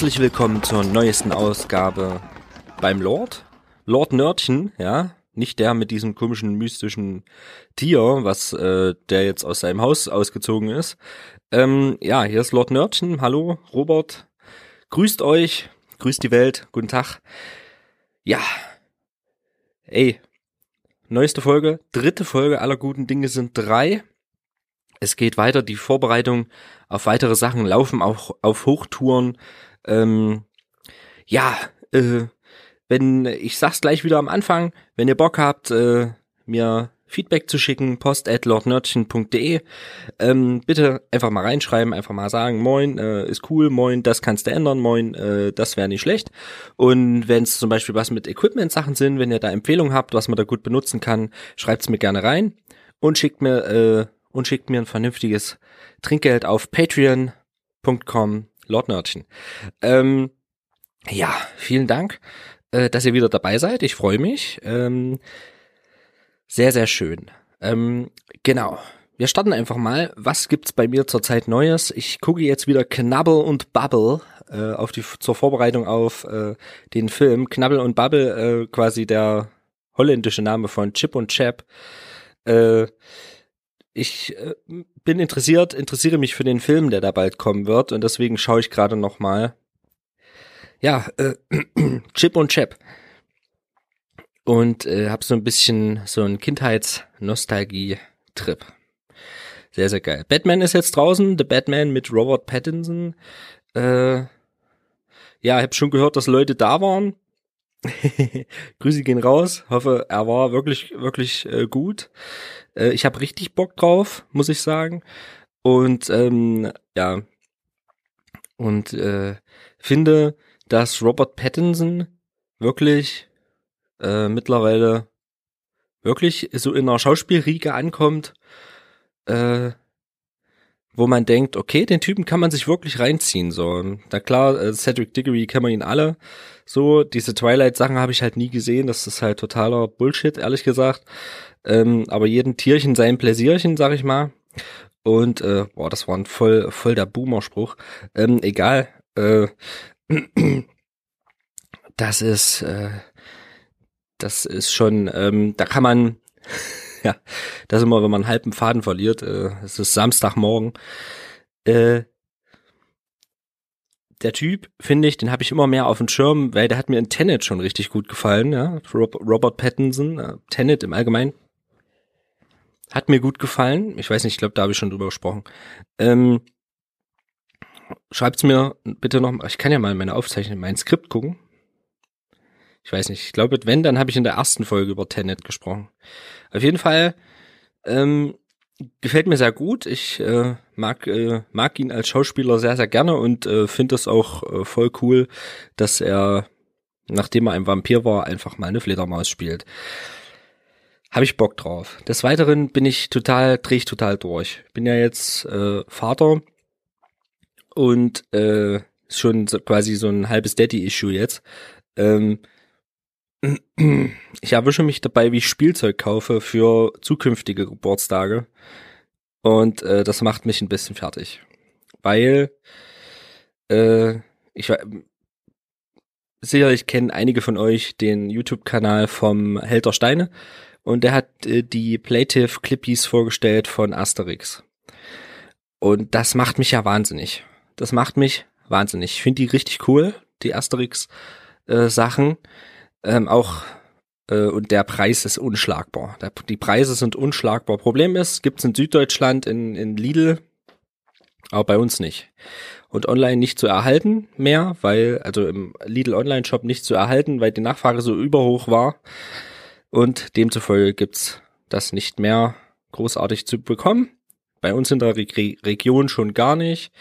Herzlich willkommen zur neuesten Ausgabe beim Lord. Lord Nördchen, ja, nicht der mit diesem komischen mystischen Tier, was äh, der jetzt aus seinem Haus ausgezogen ist. Ähm, ja, hier ist Lord Nördchen. Hallo, Robert. Grüßt euch, grüßt die Welt. Guten Tag. Ja. Ey, neueste Folge, dritte Folge aller guten Dinge sind drei. Es geht weiter, die Vorbereitung auf weitere Sachen laufen auch auf Hochtouren. Ähm, ja, äh, wenn ich sag's gleich wieder am Anfang, wenn ihr Bock habt, äh, mir Feedback zu schicken, post at lordnördchen.de. Ähm, bitte einfach mal reinschreiben, einfach mal sagen, moin, äh, ist cool, moin, das kannst du ändern, moin, äh, das wäre nicht schlecht. Und wenn es zum Beispiel was mit Equipment-Sachen sind, wenn ihr da Empfehlungen habt, was man da gut benutzen kann, schreibt's mir gerne rein und schickt mir äh, und schickt mir ein vernünftiges Trinkgeld auf patreon.com lordnördchen. Ähm, ja, vielen Dank, äh, dass ihr wieder dabei seid. Ich freue mich. Ähm, sehr, sehr schön. Ähm, genau. Wir starten einfach mal. Was gibt's bei mir zurzeit Neues? Ich gucke jetzt wieder Knabbel und Bubble äh, auf die zur Vorbereitung auf äh, den Film. Knabbel und Bubble, äh, quasi der holländische Name von Chip und Chap. Äh, ich äh, bin interessiert, interessiere mich für den Film, der da bald kommen wird und deswegen schaue ich gerade noch mal. Ja, äh, Chip und Chap und äh, habe so ein bisschen so ein Kindheitsnostalgie-Trip. Sehr, sehr geil. Batman ist jetzt draußen, The Batman mit Robert Pattinson. Äh, ja, ich habe schon gehört, dass Leute da waren. Grüße gehen raus. Hoffe, er war wirklich, wirklich äh, gut. Äh, ich habe richtig Bock drauf, muss ich sagen. Und ähm, ja, und äh, finde, dass Robert Pattinson wirklich äh, mittlerweile wirklich so in einer Schauspielriege ankommt, äh, wo man denkt, okay, den Typen kann man sich wirklich reinziehen. So, na klar, äh, Cedric Diggory kennen wir ihn alle. So, diese Twilight-Sachen habe ich halt nie gesehen. Das ist halt totaler Bullshit, ehrlich gesagt. Ähm, aber jeden Tierchen sein Pläsierchen, sag ich mal. Und äh, boah, das war ein voll, voll der Boomer-Spruch. Ähm, egal. Äh, das ist, äh, das ist schon, ähm, da kann man, ja, das ist immer, wenn man einen halben Faden verliert, äh, es ist Samstagmorgen, äh, der Typ, finde ich, den habe ich immer mehr auf dem Schirm, weil der hat mir in Tenet schon richtig gut gefallen, ja, Robert Pattinson, äh, Tenet im Allgemeinen, hat mir gut gefallen, ich weiß nicht, ich glaube, da habe ich schon drüber gesprochen, ähm, schreibt's mir bitte noch, ich kann ja mal meine Aufzeichnung, mein Skript gucken, ich weiß nicht, ich glaube, wenn, dann habe ich in der ersten Folge über Tenet gesprochen. Auf jeden Fall ähm, gefällt mir sehr gut. Ich äh, mag, äh, mag ihn als Schauspieler sehr, sehr gerne und äh, finde es auch äh, voll cool, dass er, nachdem er ein Vampir war, einfach mal eine Fledermaus spielt. Habe ich Bock drauf. Des Weiteren bin ich total, drehe ich total durch. Bin ja jetzt äh, Vater und äh, schon so, quasi so ein halbes Daddy-Issue jetzt. Ähm, ich erwische mich dabei, wie ich Spielzeug kaufe für zukünftige Geburtstage. Und äh, das macht mich ein bisschen fertig. Weil äh, ich sicherlich kennen einige von euch den YouTube-Kanal vom Helter Steine und der hat äh, die Plative Clippies vorgestellt von Asterix. Und das macht mich ja wahnsinnig. Das macht mich wahnsinnig. Ich finde die richtig cool, die Asterix äh. Ähm, auch äh, und der Preis ist unschlagbar. Der, die Preise sind unschlagbar. Problem ist, gibt's in Süddeutschland in, in Lidl, aber bei uns nicht. Und online nicht zu erhalten mehr, weil, also im Lidl Online Shop nicht zu erhalten, weil die Nachfrage so überhoch war. Und demzufolge gibt's das nicht mehr großartig zu bekommen. Bei uns in der Re Region schon gar nicht.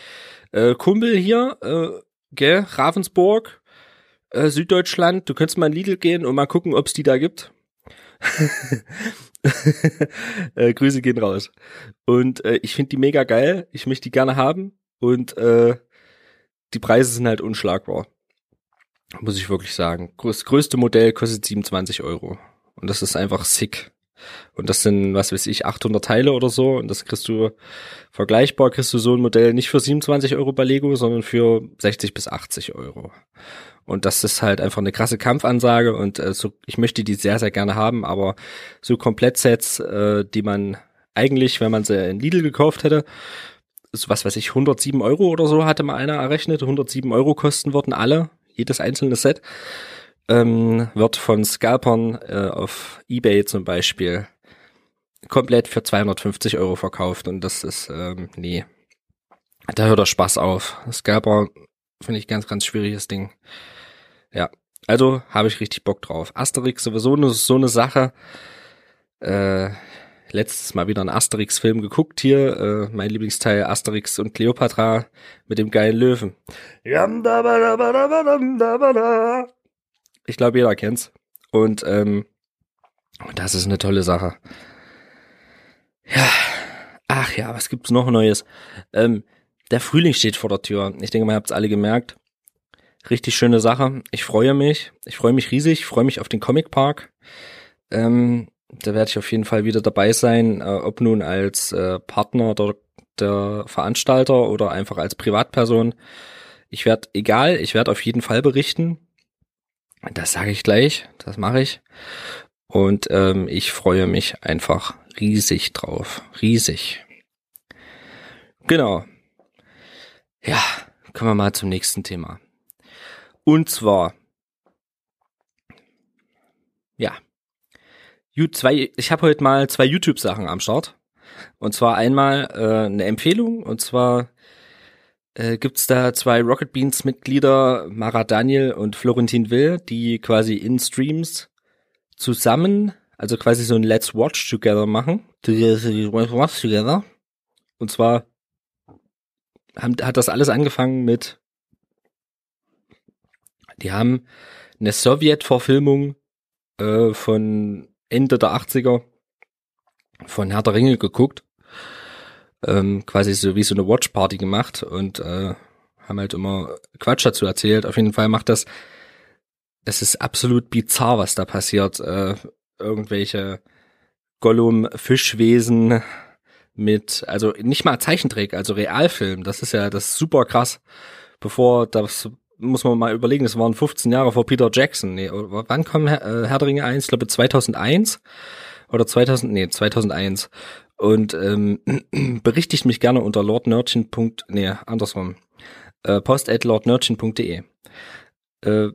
Äh, Kumpel hier, äh, gell, Ravensburg, äh, Süddeutschland, du könntest mal in Lidl gehen und mal gucken, ob es die da gibt. äh, Grüße gehen raus. Und äh, ich finde die mega geil. Ich möchte die gerne haben. Und äh, die Preise sind halt unschlagbar. Muss ich wirklich sagen. Das größte Modell kostet 27 Euro. Und das ist einfach sick. Und das sind, was weiß ich, 800 Teile oder so. Und das kriegst du vergleichbar, kriegst du so ein Modell nicht für 27 Euro bei Lego, sondern für 60 bis 80 Euro. Und das ist halt einfach eine krasse Kampfansage und äh, so, ich möchte die sehr, sehr gerne haben, aber so Komplettsets, äh, die man eigentlich, wenn man sie in Lidl gekauft hätte, so was weiß ich, 107 Euro oder so hatte mal einer errechnet, 107 Euro kosten würden alle, jedes einzelne Set, ähm, wird von Scalpern äh, auf Ebay zum Beispiel komplett für 250 Euro verkauft und das ist, ähm, nee, da hört der Spaß auf. Scalper finde ich ganz, ganz schwieriges Ding. Ja, also habe ich richtig Bock drauf. Asterix sowieso ne, so eine Sache. Äh, letztes Mal wieder einen Asterix-Film geguckt hier. Äh, mein Lieblingsteil Asterix und Cleopatra mit dem geilen Löwen. Ich glaube, jeder kennt's. Und ähm, das ist eine tolle Sache. Ja. Ach ja, was gibt's noch Neues? Ähm, der Frühling steht vor der Tür. Ich denke mal, ihr habt's alle gemerkt. Richtig schöne Sache. Ich freue mich. Ich freue mich riesig. Ich freue mich auf den Comic Park. Ähm, da werde ich auf jeden Fall wieder dabei sein, äh, ob nun als äh, Partner der, der Veranstalter oder einfach als Privatperson. Ich werde, egal, ich werde auf jeden Fall berichten. Das sage ich gleich, das mache ich. Und ähm, ich freue mich einfach riesig drauf. Riesig. Genau. Ja, kommen wir mal zum nächsten Thema. Und zwar, ja, zwei, ich habe heute mal zwei YouTube-Sachen am Start. Und zwar einmal äh, eine Empfehlung, und zwar äh, gibt da zwei Rocket Beans Mitglieder, Mara Daniel und Florentin Will, die quasi in Streams zusammen, also quasi so ein Let's Watch Together machen. Let's Watch Together. Und zwar haben, hat das alles angefangen mit die haben eine Sowjet-Verfilmung äh, von Ende der 80er von Herr der Ringe geguckt. Ähm, quasi so wie so eine Watch-Party gemacht und äh, haben halt immer Quatsch dazu erzählt. Auf jeden Fall macht das, es ist absolut bizarr, was da passiert. Äh, irgendwelche Gollum-Fischwesen mit, also nicht mal Zeichentrick, also Realfilm. Das ist ja das ist super krass. Bevor das muss man mal überlegen, das waren 15 Jahre vor Peter Jackson. Nee, wann kam Herr, äh, Herr der Ringe 1? Ich glaube 2001 oder 2000, nee, 2001. Und ähm, berichtigt mich gerne unter lordnerdchen. Nee, andersrum. Äh, post at lordnerdchen.de. Äh,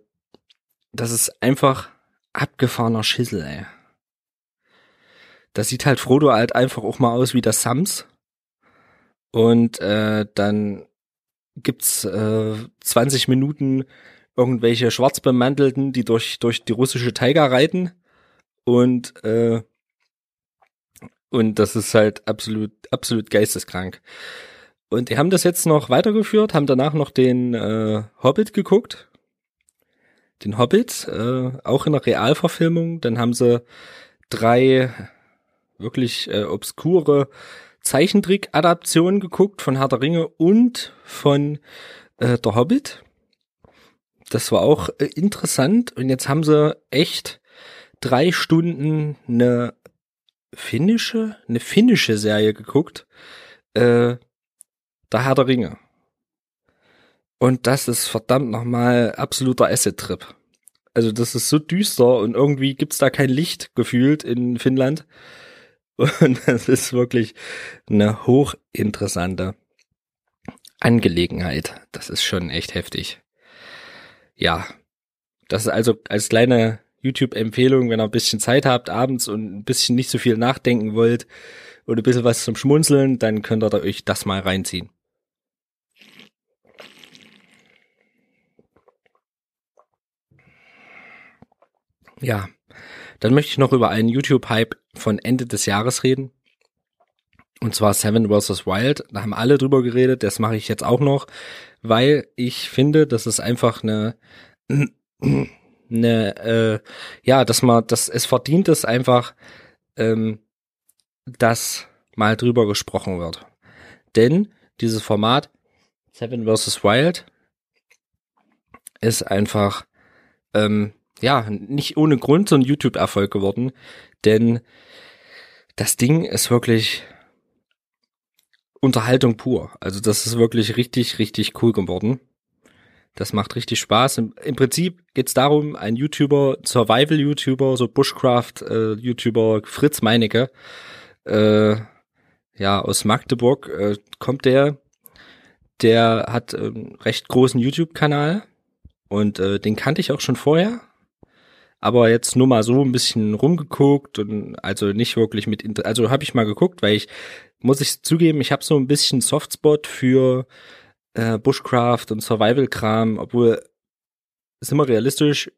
das ist einfach abgefahrener Schissel, ey. Das sieht halt Frodo halt einfach auch mal aus wie das Sams. Und äh, dann gibt's äh, 20 Minuten irgendwelche Schwarzbemantelten, die durch, durch die russische Taiga reiten. Und, äh, und das ist halt absolut, absolut geisteskrank. Und die haben das jetzt noch weitergeführt, haben danach noch den äh, Hobbit geguckt. Den Hobbit, äh, auch in der Realverfilmung. Dann haben sie drei wirklich äh, obskure Zeichentrick-Adaption geguckt von Herr der Ringe und von äh, Der Hobbit. Das war auch äh, interessant. Und jetzt haben sie echt drei Stunden eine finnische, eine finnische Serie geguckt. Äh, der Herr der Ringe. Und das ist verdammt nochmal absoluter Acid-Trip. Also das ist so düster und irgendwie gibt's da kein Licht gefühlt in Finnland. Und das ist wirklich eine hochinteressante Angelegenheit. Das ist schon echt heftig. Ja, das ist also als kleine YouTube-Empfehlung, wenn ihr ein bisschen Zeit habt abends und ein bisschen nicht so viel nachdenken wollt und ein bisschen was zum Schmunzeln, dann könnt ihr euch das mal reinziehen. Ja, dann möchte ich noch über einen YouTube-Hype von Ende des Jahres reden. Und zwar Seven vs. Wild. Da haben alle drüber geredet. Das mache ich jetzt auch noch, weil ich finde, das ist einfach eine, eine, äh, ja, dass man, dass es verdient ist einfach, ähm, dass mal drüber gesprochen wird. Denn dieses Format Seven vs. Wild ist einfach, ähm, ja, nicht ohne Grund so ein YouTube-Erfolg geworden, denn das Ding ist wirklich Unterhaltung pur. Also das ist wirklich richtig, richtig cool geworden. Das macht richtig Spaß. Im, im Prinzip geht's darum, ein YouTuber, Survival-YouTuber, so Bushcraft-YouTuber, äh, Fritz Meinecke, äh, ja, aus Magdeburg äh, kommt der, der hat einen recht großen YouTube-Kanal und äh, den kannte ich auch schon vorher, aber jetzt nur mal so ein bisschen rumgeguckt und also nicht wirklich mit, also habe ich mal geguckt, weil ich, muss ich zugeben, ich habe so ein bisschen Softspot für äh, Bushcraft und Survival-Kram, obwohl, sind wir realistisch,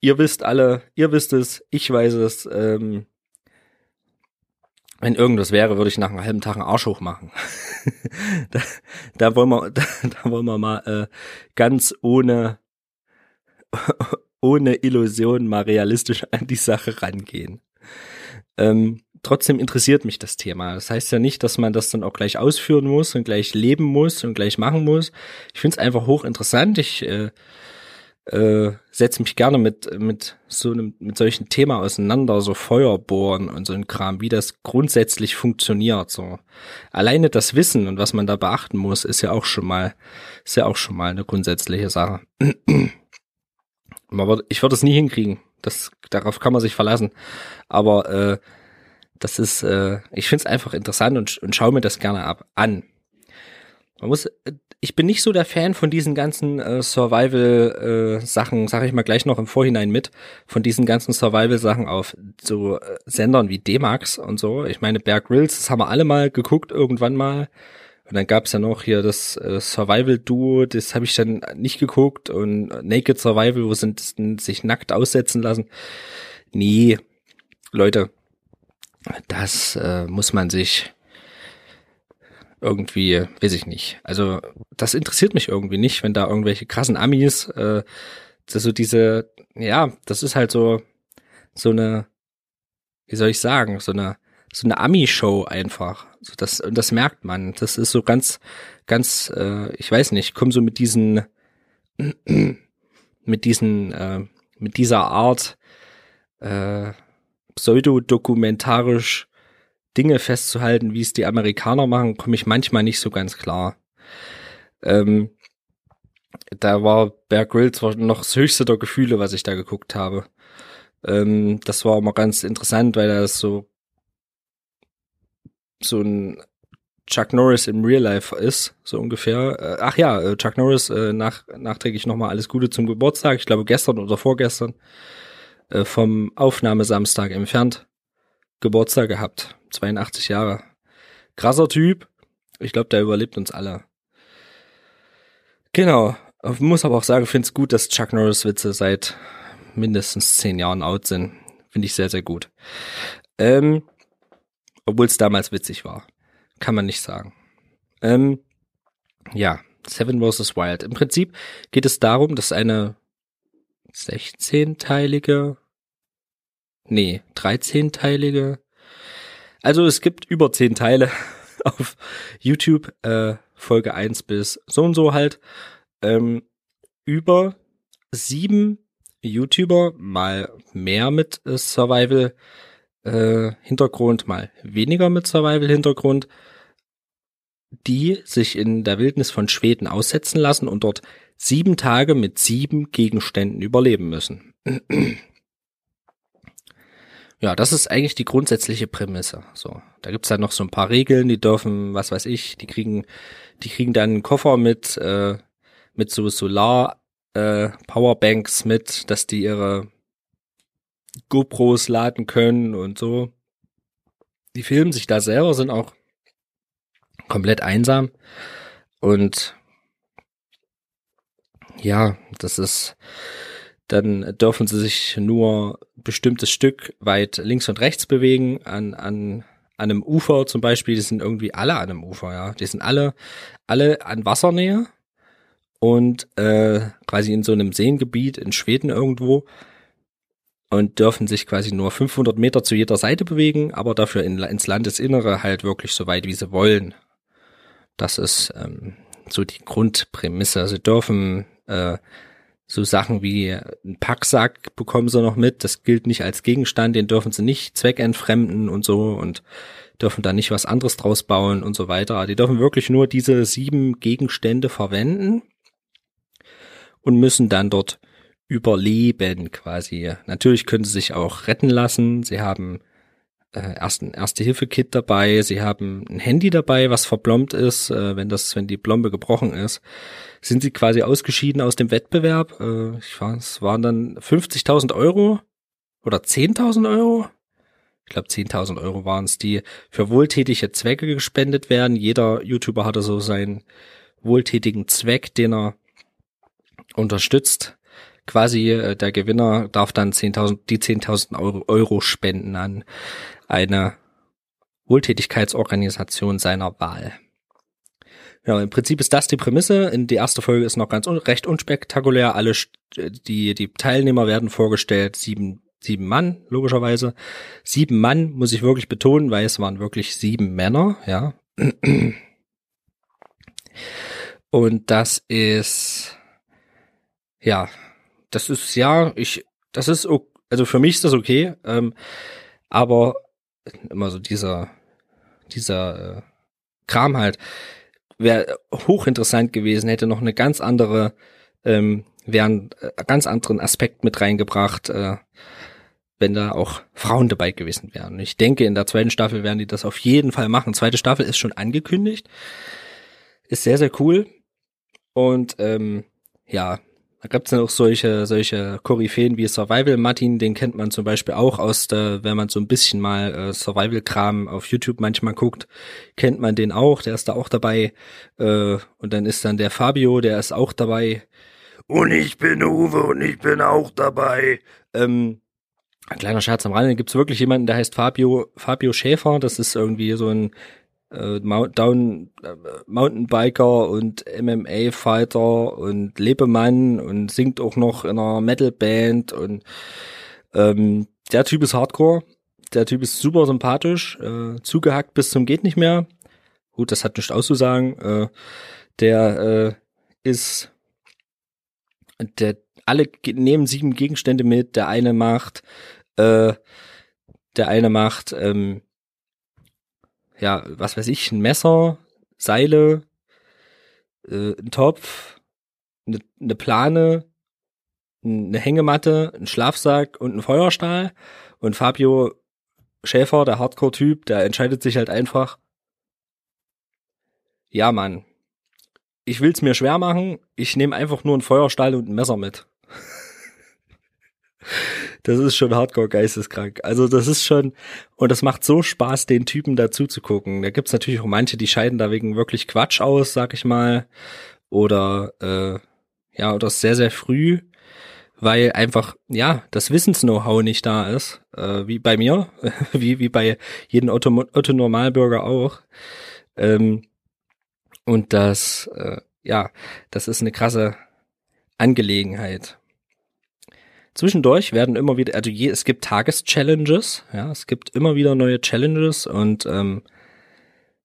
ihr wisst alle, ihr wisst es, ich weiß es, ähm, wenn irgendwas wäre, würde ich nach einem halben Tag einen Arsch hoch machen. da, da wollen wir, da, da wollen wir mal äh, ganz ohne ohne Illusion mal realistisch an die Sache rangehen. Ähm, trotzdem interessiert mich das Thema. Das heißt ja nicht, dass man das dann auch gleich ausführen muss und gleich leben muss und gleich machen muss. Ich finde es einfach hochinteressant. Ich äh, äh, setze mich gerne mit mit so einem mit solchen Themen auseinander, so Feuerbohren und so ein Kram, wie das grundsätzlich funktioniert. So alleine das Wissen und was man da beachten muss, ist ja auch schon mal ist ja auch schon mal eine grundsätzliche Sache. Ich würde es nie hinkriegen. Das darauf kann man sich verlassen. Aber äh, das ist, äh, ich finde es einfach interessant und, und schaue mir das gerne ab an. Man muss, ich bin nicht so der Fan von diesen ganzen äh, Survival-Sachen, äh, sage ich mal gleich noch im Vorhinein mit, von diesen ganzen Survival-Sachen auf so äh, Sendern wie D-Max und so. Ich meine, Bear Grylls, das haben wir alle mal geguckt, irgendwann mal. Und dann gab's ja noch hier das äh, Survival-Duo, das habe ich dann nicht geguckt. Und Naked Survival, wo sie sich nackt aussetzen lassen. Nee, Leute, das äh, muss man sich irgendwie, weiß ich nicht. Also das interessiert mich irgendwie nicht, wenn da irgendwelche krassen Amis, äh, so diese, ja, das ist halt so so eine, wie soll ich sagen, so eine so eine Ami-Show einfach. So das und das merkt man. Das ist so ganz, ganz, äh, ich weiß nicht, komm so mit diesen, mit diesen, äh, mit dieser Art äh, pseudodokumentarisch Dinge festzuhalten, wie es die Amerikaner machen, komme ich manchmal nicht so ganz klar. Ähm, da war Bear Grylls war noch das höchste der Gefühle, was ich da geguckt habe. Ähm, das war immer ganz interessant, weil er so so ein Chuck Norris im Real Life ist, so ungefähr. Äh, ach ja, äh, Chuck Norris äh, nach, nachträglich nochmal alles Gute zum Geburtstag. Ich glaube gestern oder vorgestern vom Aufnahmesamstag entfernt Geburtstag gehabt. 82 Jahre. Krasser Typ. Ich glaube, der überlebt uns alle. Genau. Ich muss aber auch sagen, finde es gut, dass Chuck Norris Witze seit mindestens zehn Jahren out sind. Finde ich sehr, sehr gut. Ähm, Obwohl es damals witzig war. Kann man nicht sagen. Ähm, ja, Seven vs. Wild. Im Prinzip geht es darum, dass eine 16-teilige, nee, 13-teilige, also es gibt über 10 Teile auf YouTube, äh, Folge 1 bis so und so halt, ähm, über sieben YouTuber, mal mehr mit äh, Survival äh, Hintergrund, mal weniger mit Survival Hintergrund, die sich in der Wildnis von Schweden aussetzen lassen und dort sieben Tage mit sieben Gegenständen überleben müssen. Ja, das ist eigentlich die grundsätzliche Prämisse. So, da gibt's dann noch so ein paar Regeln, die dürfen, was weiß ich, die kriegen, die kriegen dann einen Koffer mit äh, mit so Solar äh, Powerbanks mit, dass die ihre GoPros laden können und so. Die filmen sich da selber, sind auch komplett einsam und ja, das ist, dann dürfen sie sich nur bestimmtes Stück weit links und rechts bewegen an, an, an einem Ufer zum Beispiel, die sind irgendwie alle an einem Ufer, ja. Die sind alle, alle an Wassernähe und äh, quasi in so einem Seengebiet in Schweden irgendwo und dürfen sich quasi nur 500 Meter zu jeder Seite bewegen, aber dafür in, ins Landesinnere halt wirklich so weit, wie sie wollen. Das ist ähm, so die Grundprämisse. Sie dürfen äh, so Sachen wie ein Packsack bekommen sie noch mit. Das gilt nicht als Gegenstand, den dürfen sie nicht zweckentfremden und so und dürfen da nicht was anderes draus bauen und so weiter. Die dürfen wirklich nur diese sieben Gegenstände verwenden und müssen dann dort überleben quasi. Natürlich können sie sich auch retten lassen. Sie haben äh, ersten Erste-Hilfe-Kit dabei. Sie haben ein Handy dabei, was verblombt ist, äh, wenn das, wenn die Blombe gebrochen ist. Sind sie quasi ausgeschieden aus dem Wettbewerb? Äh, ich weiß, es waren dann 50.000 Euro oder 10.000 Euro. Ich glaube 10.000 Euro waren es, die für wohltätige Zwecke gespendet werden. Jeder YouTuber hatte so seinen wohltätigen Zweck, den er unterstützt. Quasi äh, der Gewinner darf dann 10.000, die 10.000 Euro, Euro spenden an eine Wohltätigkeitsorganisation seiner Wahl. Ja, im Prinzip ist das die Prämisse. In die erste Folge ist noch ganz un recht unspektakulär. Alle die die Teilnehmer werden vorgestellt, sieben sieben Mann logischerweise. Sieben Mann muss ich wirklich betonen, weil es waren wirklich sieben Männer. Ja. Und das ist ja, das ist ja ich das ist also für mich ist das okay. Ähm, aber immer so dieser, dieser äh, Kram halt, wäre hochinteressant gewesen, hätte noch eine ganz andere, ähm, wäre einen äh, ganz anderen Aspekt mit reingebracht, äh, wenn da auch Frauen dabei gewesen wären. Ich denke, in der zweiten Staffel werden die das auf jeden Fall machen. Zweite Staffel ist schon angekündigt. Ist sehr, sehr cool. Und ähm, ja, da gibt's dann auch solche, solche Koryphäen wie Survival Martin, den kennt man zum Beispiel auch aus der, wenn man so ein bisschen mal äh, Survival-Kram auf YouTube manchmal guckt, kennt man den auch, der ist da auch dabei. Äh, und dann ist dann der Fabio, der ist auch dabei. Und ich bin Uwe und ich bin auch dabei. Ähm, ein kleiner Scherz am Rande, gibt's wirklich jemanden, der heißt Fabio, Fabio Schäfer, das ist irgendwie so ein äh, Down, äh, Mountainbiker und MMA-Fighter und Lebemann und singt auch noch in einer Metal-Band und ähm, der Typ ist Hardcore. Der Typ ist super sympathisch, äh, zugehackt bis zum geht nicht mehr. Gut, das hat nichts auszusagen. Äh, der äh, ist der alle nehmen sieben Gegenstände mit. Der eine macht äh, der eine macht ähm, ja, was weiß ich, ein Messer, Seile, äh, ein Topf, eine, eine Plane, eine Hängematte, ein Schlafsack und ein Feuerstahl. Und Fabio Schäfer, der Hardcore-Typ, der entscheidet sich halt einfach, ja Mann, ich will's mir schwer machen, ich nehme einfach nur einen Feuerstahl und ein Messer mit das ist schon hardcore geisteskrank. Also das ist schon, und das macht so Spaß, den Typen dazu zu gucken. Da gibt's natürlich auch manche, die scheiden da wegen wirklich Quatsch aus, sag ich mal. Oder äh, ja, oder sehr, sehr früh, weil einfach, ja, das Wissens-Know-how nicht da ist. Äh, wie bei mir, wie, wie bei jedem Otto, Otto Normalbürger auch. Ähm, und das, äh, ja, das ist eine krasse Angelegenheit. Zwischendurch werden immer wieder, also je, es gibt Tageschallenges, ja, es gibt immer wieder neue Challenges und ähm,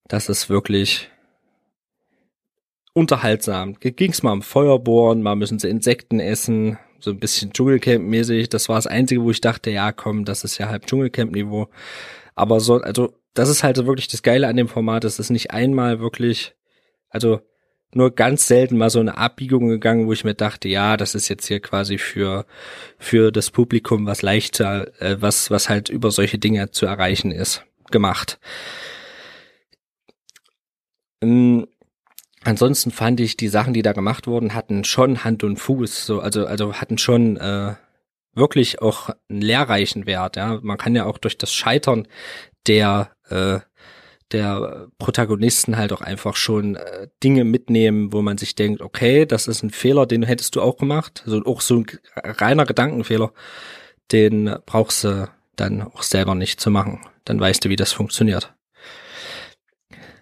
das ist wirklich unterhaltsam. Ging's mal um Feuerbohren, mal müssen sie Insekten essen, so ein bisschen Dschungelcamp-mäßig. Das war das Einzige, wo ich dachte, ja, komm, das ist ja halb Dschungelcamp-Niveau. Aber so, also, das ist halt wirklich das Geile an dem Format, es ist nicht einmal wirklich, also nur ganz selten mal so eine Abbiegung gegangen, wo ich mir dachte, ja, das ist jetzt hier quasi für für das Publikum was leichter, äh, was was halt über solche Dinge zu erreichen ist, gemacht. Ähm, ansonsten fand ich die Sachen, die da gemacht wurden, hatten schon Hand und Fuß, so also also hatten schon äh, wirklich auch einen lehrreichen Wert. Ja, man kann ja auch durch das Scheitern der äh, der Protagonisten halt auch einfach schon äh, Dinge mitnehmen, wo man sich denkt, okay, das ist ein Fehler, den hättest du auch gemacht. Also auch so ein reiner Gedankenfehler, den brauchst du dann auch selber nicht zu machen. Dann weißt du, wie das funktioniert.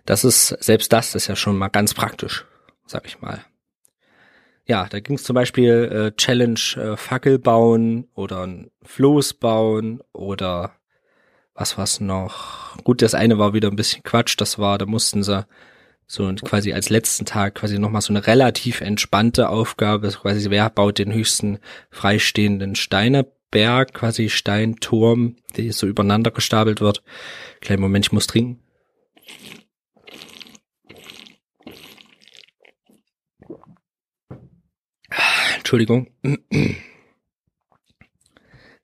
Das ist, selbst das ist ja schon mal ganz praktisch, sag ich mal. Ja, da ging es zum Beispiel äh, Challenge äh, Fackel bauen oder ein Floß bauen oder was war's noch? Gut, das eine war wieder ein bisschen Quatsch, das war, da mussten sie So quasi als letzten Tag quasi nochmal so eine relativ entspannte Aufgabe, quasi wer baut den höchsten freistehenden Steineberg, quasi Steinturm, der so übereinander gestapelt wird. Kleinen Moment, ich muss trinken. Entschuldigung.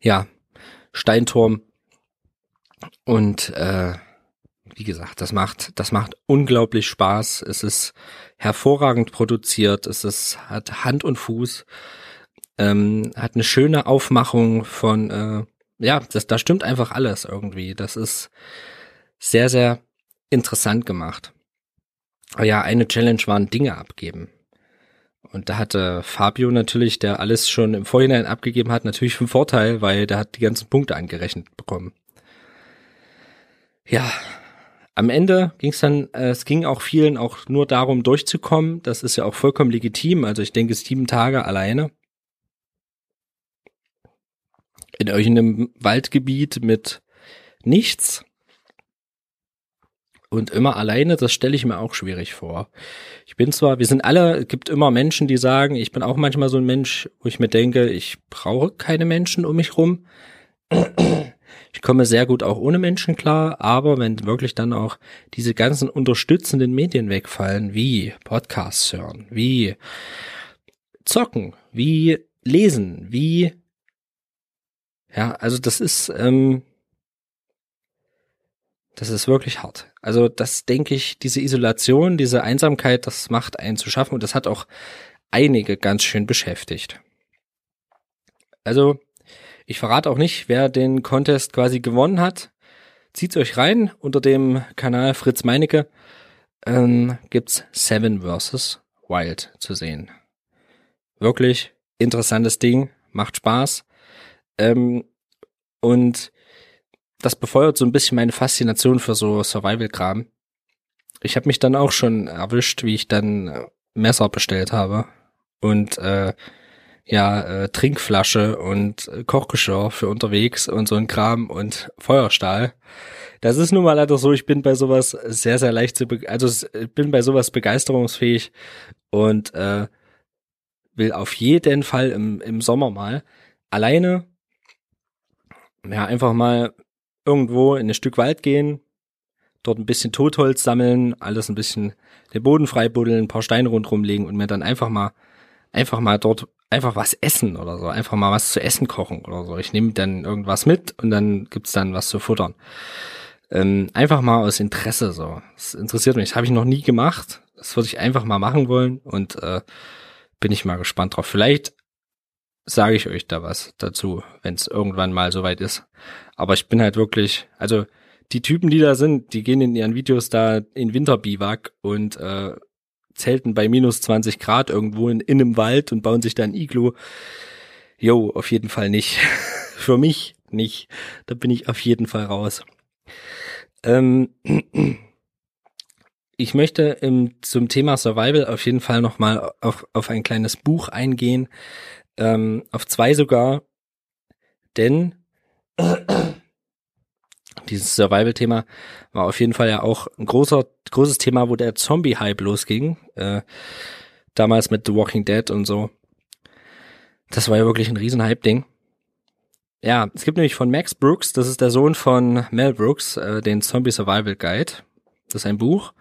Ja, Steinturm. Und äh, wie gesagt, das macht, das macht unglaublich Spaß. Es ist hervorragend produziert. Es ist, hat Hand und Fuß. Ähm, hat eine schöne Aufmachung von, äh, ja, das, da stimmt einfach alles irgendwie. Das ist sehr, sehr interessant gemacht. Aber ja, eine Challenge waren Dinge abgeben. Und da hatte Fabio natürlich, der alles schon im Vorhinein abgegeben hat, natürlich einen Vorteil, weil der hat die ganzen Punkte angerechnet bekommen. Ja, am Ende ging es dann, äh, es ging auch vielen auch nur darum, durchzukommen. Das ist ja auch vollkommen legitim. Also ich denke, sieben Tage alleine in irgendeinem Waldgebiet mit nichts und immer alleine, das stelle ich mir auch schwierig vor. Ich bin zwar, wir sind alle, es gibt immer Menschen, die sagen, ich bin auch manchmal so ein Mensch, wo ich mir denke, ich brauche keine Menschen um mich rum. Ich komme sehr gut auch ohne Menschen klar, aber wenn wirklich dann auch diese ganzen unterstützenden Medien wegfallen, wie Podcasts hören, wie zocken, wie lesen, wie ja, also das ist ähm, das ist wirklich hart. Also das denke ich, diese Isolation, diese Einsamkeit, das macht einen zu schaffen und das hat auch einige ganz schön beschäftigt. Also ich verrate auch nicht, wer den Contest quasi gewonnen hat. Zieht's euch rein unter dem Kanal Fritz Meinecke ähm, gibt's Seven vs. Wild zu sehen. Wirklich interessantes Ding, macht Spaß. Ähm, und das befeuert so ein bisschen meine Faszination für so Survival-Kram. Ich habe mich dann auch schon erwischt, wie ich dann äh, Messer bestellt habe und äh, ja äh, Trinkflasche und äh, Kochgeschirr für unterwegs und so ein Kram und Feuerstahl. Das ist nun mal leider so, ich bin bei sowas sehr sehr leicht zu also bin bei sowas begeisterungsfähig und äh, will auf jeden Fall im im Sommer mal alleine ja einfach mal irgendwo in ein Stück Wald gehen, dort ein bisschen Totholz sammeln, alles ein bisschen den Boden frei buddeln, ein paar Steine rundherum legen und mir dann einfach mal, einfach mal dort einfach was essen oder so, einfach mal was zu essen kochen oder so. Ich nehme dann irgendwas mit und dann gibt's dann was zu futtern. Ähm, einfach mal aus Interesse so. Das interessiert mich. Das habe ich noch nie gemacht. Das würde ich einfach mal machen wollen und äh, bin ich mal gespannt drauf. Vielleicht sage ich euch da was dazu, wenn es irgendwann mal soweit ist. Aber ich bin halt wirklich, also die Typen, die da sind, die gehen in ihren Videos da in Winterbiwak und äh, zelten bei minus 20 Grad irgendwo in, in einem Wald und bauen sich da ein Iglu. Jo, auf jeden Fall nicht. Für mich nicht. Da bin ich auf jeden Fall raus. Ähm, ich möchte im, zum Thema Survival auf jeden Fall nochmal auf, auf ein kleines Buch eingehen, ähm, auf zwei sogar, denn dieses Survival-Thema war auf jeden Fall ja auch ein großer, großes Thema, wo der Zombie-Hype losging. Äh, damals mit The Walking Dead und so. Das war ja wirklich ein riesen Hype-Ding. Ja, es gibt nämlich von Max Brooks, das ist der Sohn von Mel Brooks, äh, den Zombie Survival Guide. Das ist ein Buch.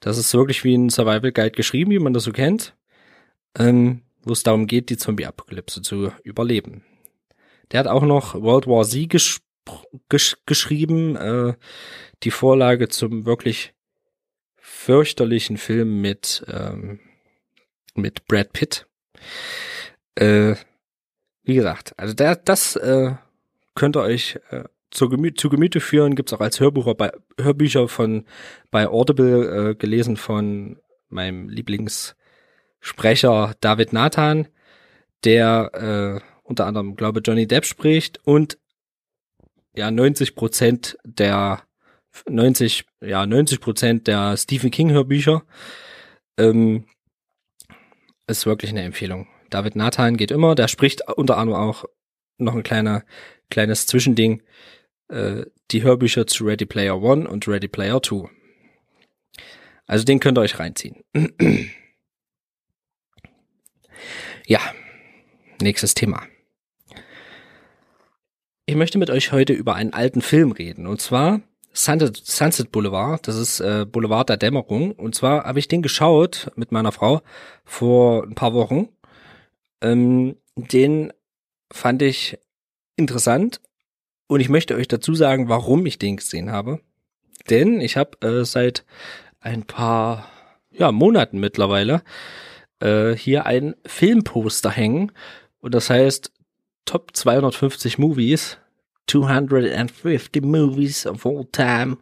Das ist wirklich wie ein Survival Guide geschrieben, wie man das so kennt. Ähm, wo es darum geht, die Zombie-Apokalypse zu überleben. Der hat auch noch World War Z gesch gesch geschrieben, äh, die Vorlage zum wirklich fürchterlichen Film mit ähm, mit Brad Pitt. Äh, wie gesagt, also der, das äh, könnt ihr euch äh, zu, Gemü zu Gemüte führen, gibt's auch als Hörbucher bei, Hörbücher von bei Audible äh, gelesen von meinem Lieblings Sprecher David Nathan, der äh, unter anderem, glaube Johnny Depp spricht und ja 90 Prozent der 90 ja 90 Prozent der Stephen King Hörbücher ähm, ist wirklich eine Empfehlung. David Nathan geht immer, der spricht unter anderem auch noch ein kleiner kleines Zwischending äh, die Hörbücher zu Ready Player One und Ready Player Two. Also den könnt ihr euch reinziehen. ja, nächstes Thema. Ich möchte mit euch heute über einen alten Film reden. Und zwar Sunset, Boulevard. Das ist äh, Boulevard der Dämmerung. Und zwar habe ich den geschaut mit meiner Frau vor ein paar Wochen. Ähm, den fand ich interessant. Und ich möchte euch dazu sagen, warum ich den gesehen habe. Denn ich habe äh, seit ein paar ja, Monaten mittlerweile äh, hier ein Filmposter hängen. Und das heißt Top 250 Movies. 250 Movies of all time.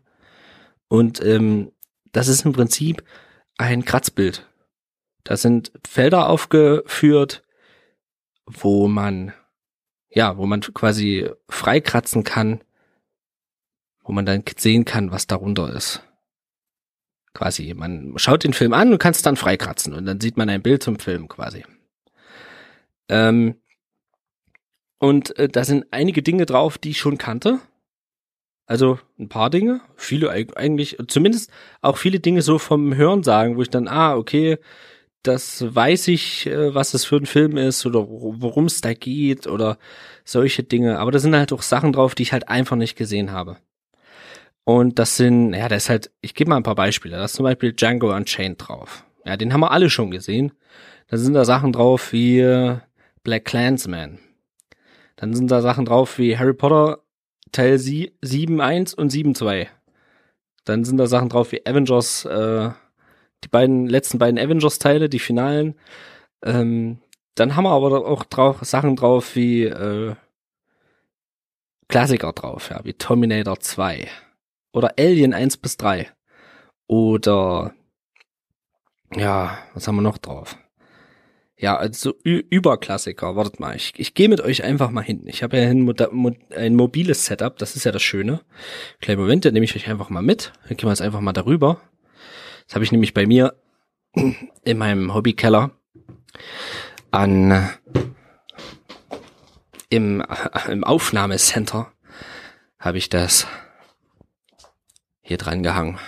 Und ähm, das ist im Prinzip ein Kratzbild. Da sind Felder aufgeführt, wo man ja, wo man quasi freikratzen kann, wo man dann sehen kann, was darunter ist. Quasi, man schaut den Film an und kann es dann freikratzen und dann sieht man ein Bild zum Film quasi. Ähm, und äh, da sind einige Dinge drauf, die ich schon kannte. Also ein paar Dinge, viele eigentlich, zumindest auch viele Dinge so vom Hören sagen, wo ich dann, ah, okay, das weiß ich, äh, was das für ein Film ist oder worum es da geht oder solche Dinge. Aber da sind halt auch Sachen drauf, die ich halt einfach nicht gesehen habe. Und das sind, ja, das ist halt, ich gebe mal ein paar Beispiele. Da ist zum Beispiel Django Unchained drauf. Ja, den haben wir alle schon gesehen. Da sind da Sachen drauf wie Black Clansman. Dann sind da Sachen drauf wie Harry Potter Teil 7.1 und 7.2. Dann sind da Sachen drauf wie Avengers, äh, die beiden letzten beiden Avengers-Teile, die Finalen. Ähm, dann haben wir aber auch drauf, Sachen drauf wie äh, Klassiker drauf, ja, wie Terminator 2 oder Alien 1 bis 3 oder ja, was haben wir noch drauf? Ja, also Überklassiker. Wartet mal, ich, ich gehe mit euch einfach mal hin. Ich habe ja ein, ein, mobiles Setup, das ist ja das Schöne. Kleinen Moment, dann nehme ich euch einfach mal mit. Dann gehen wir jetzt einfach mal darüber. Das habe ich nämlich bei mir in meinem Hobbykeller an im, im Aufnahmecenter habe ich das hier dran gehangen.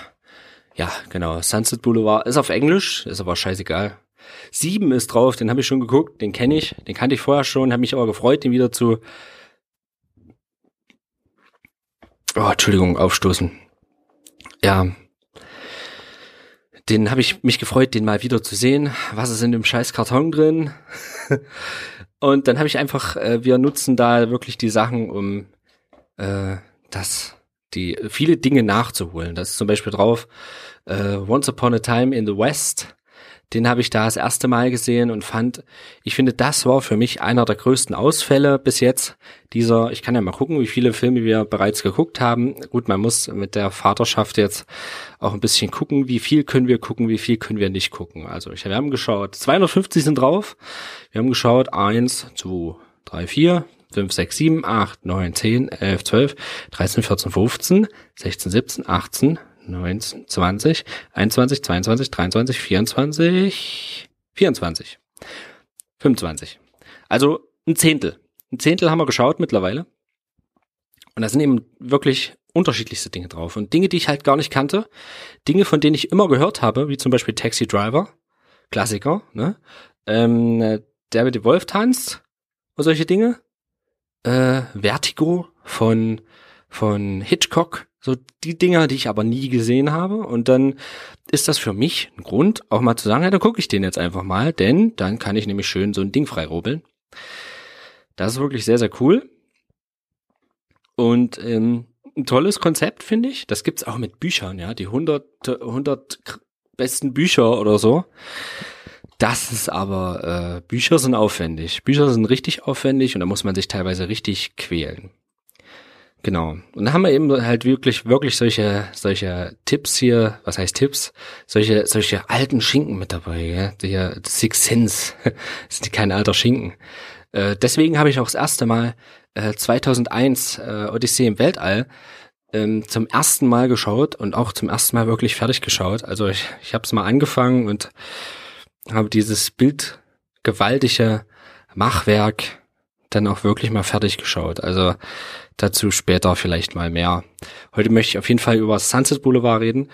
Ja, genau. Sunset Boulevard ist auf Englisch, ist aber scheißegal. Sieben ist drauf, den habe ich schon geguckt, den kenne ich, den kannte ich vorher schon, habe mich aber gefreut, den wieder zu. Oh, Entschuldigung, aufstoßen. Ja. Den habe ich mich gefreut, den mal wieder zu sehen. Was ist in dem scheiß Karton drin? Und dann habe ich einfach, äh, wir nutzen da wirklich die Sachen, um äh, das, die viele Dinge nachzuholen. Das ist zum Beispiel drauf äh, Once Upon a Time in the West den habe ich da das erste Mal gesehen und fand, ich finde, das war für mich einer der größten Ausfälle bis jetzt. Dieser, ich kann ja mal gucken, wie viele Filme wir bereits geguckt haben. Gut, man muss mit der Vaterschaft jetzt auch ein bisschen gucken, wie viel können wir gucken, wie viel können wir nicht gucken. Also ich, wir haben geschaut, 250 sind drauf. Wir haben geschaut, eins, zwei, drei, vier, 5, 6, 7, 8, 9, 10, 11, 12, 13, 14, 15, 16, 17, 18, 19, 20, 21, 22, 23, 24, 24, 25. Also ein Zehntel. Ein Zehntel haben wir geschaut mittlerweile. Und da sind eben wirklich unterschiedlichste Dinge drauf. Und Dinge, die ich halt gar nicht kannte. Dinge, von denen ich immer gehört habe, wie zum Beispiel Taxi Driver. Klassiker, ne? Ähm, der mit dem Wolf tanzt und solche Dinge. Äh, Vertigo von, von Hitchcock so die Dinger, die ich aber nie gesehen habe. Und dann ist das für mich ein Grund, auch mal zu sagen, ja, dann gucke ich den jetzt einfach mal, denn dann kann ich nämlich schön so ein Ding freirubbeln. Das ist wirklich sehr, sehr cool. Und ähm, ein tolles Konzept, finde ich. Das gibt's auch mit Büchern, ja, die 100, 100 besten Bücher oder so. Das ist aber, äh, Bücher sind aufwendig. Bücher sind richtig aufwendig und da muss man sich teilweise richtig quälen. Genau. Und da haben wir eben halt wirklich, wirklich solche, solche Tipps hier, was heißt Tipps? Solche, solche alten Schinken mit dabei, ja. Der Six Sense. das sind kein alter Schinken. Äh, deswegen habe ich auch das erste Mal äh, 2001 äh, Odyssee im Weltall ähm, zum ersten Mal geschaut und auch zum ersten Mal wirklich fertig geschaut. Also ich, ich habe es mal angefangen und habe dieses bildgewaltige Machwerk dann auch wirklich mal fertig geschaut. Also Dazu später vielleicht mal mehr. Heute möchte ich auf jeden Fall über Sunset Boulevard reden,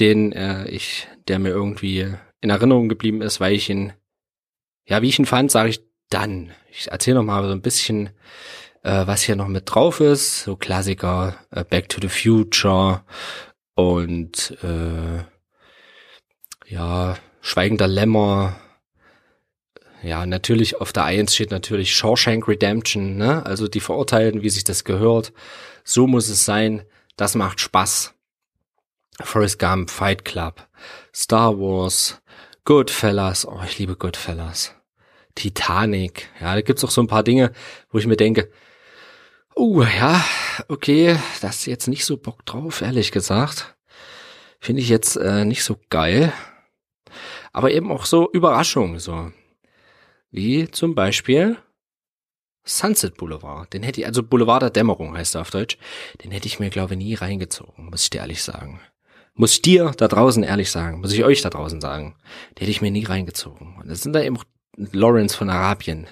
den äh, ich, der mir irgendwie in Erinnerung geblieben ist, weil ich ihn, ja, wie ich ihn fand, sage ich dann. Ich erzähle noch mal so ein bisschen, äh, was hier noch mit drauf ist. So Klassiker, äh, Back to the Future und äh, ja, Schweigender Lämmer. Ja, natürlich auf der Eins steht natürlich Shawshank Redemption, ne? Also die Verurteilten, wie sich das gehört. So muss es sein. Das macht Spaß. Forrest Gump, Fight Club, Star Wars, Goodfellas. Oh, ich liebe Goodfellas. Titanic. Ja, da gibt's auch so ein paar Dinge, wo ich mir denke, oh ja, okay, das ist jetzt nicht so Bock drauf, ehrlich gesagt. Finde ich jetzt äh, nicht so geil. Aber eben auch so Überraschungen, so. Wie zum Beispiel Sunset Boulevard. Den hätte ich, also Boulevard der Dämmerung heißt er auf Deutsch. Den hätte ich mir, glaube ich, nie reingezogen, muss ich dir ehrlich sagen. Muss ich dir da draußen ehrlich sagen, muss ich euch da draußen sagen. Den hätte ich mir nie reingezogen. Und das sind da eben Lawrence von Arabien.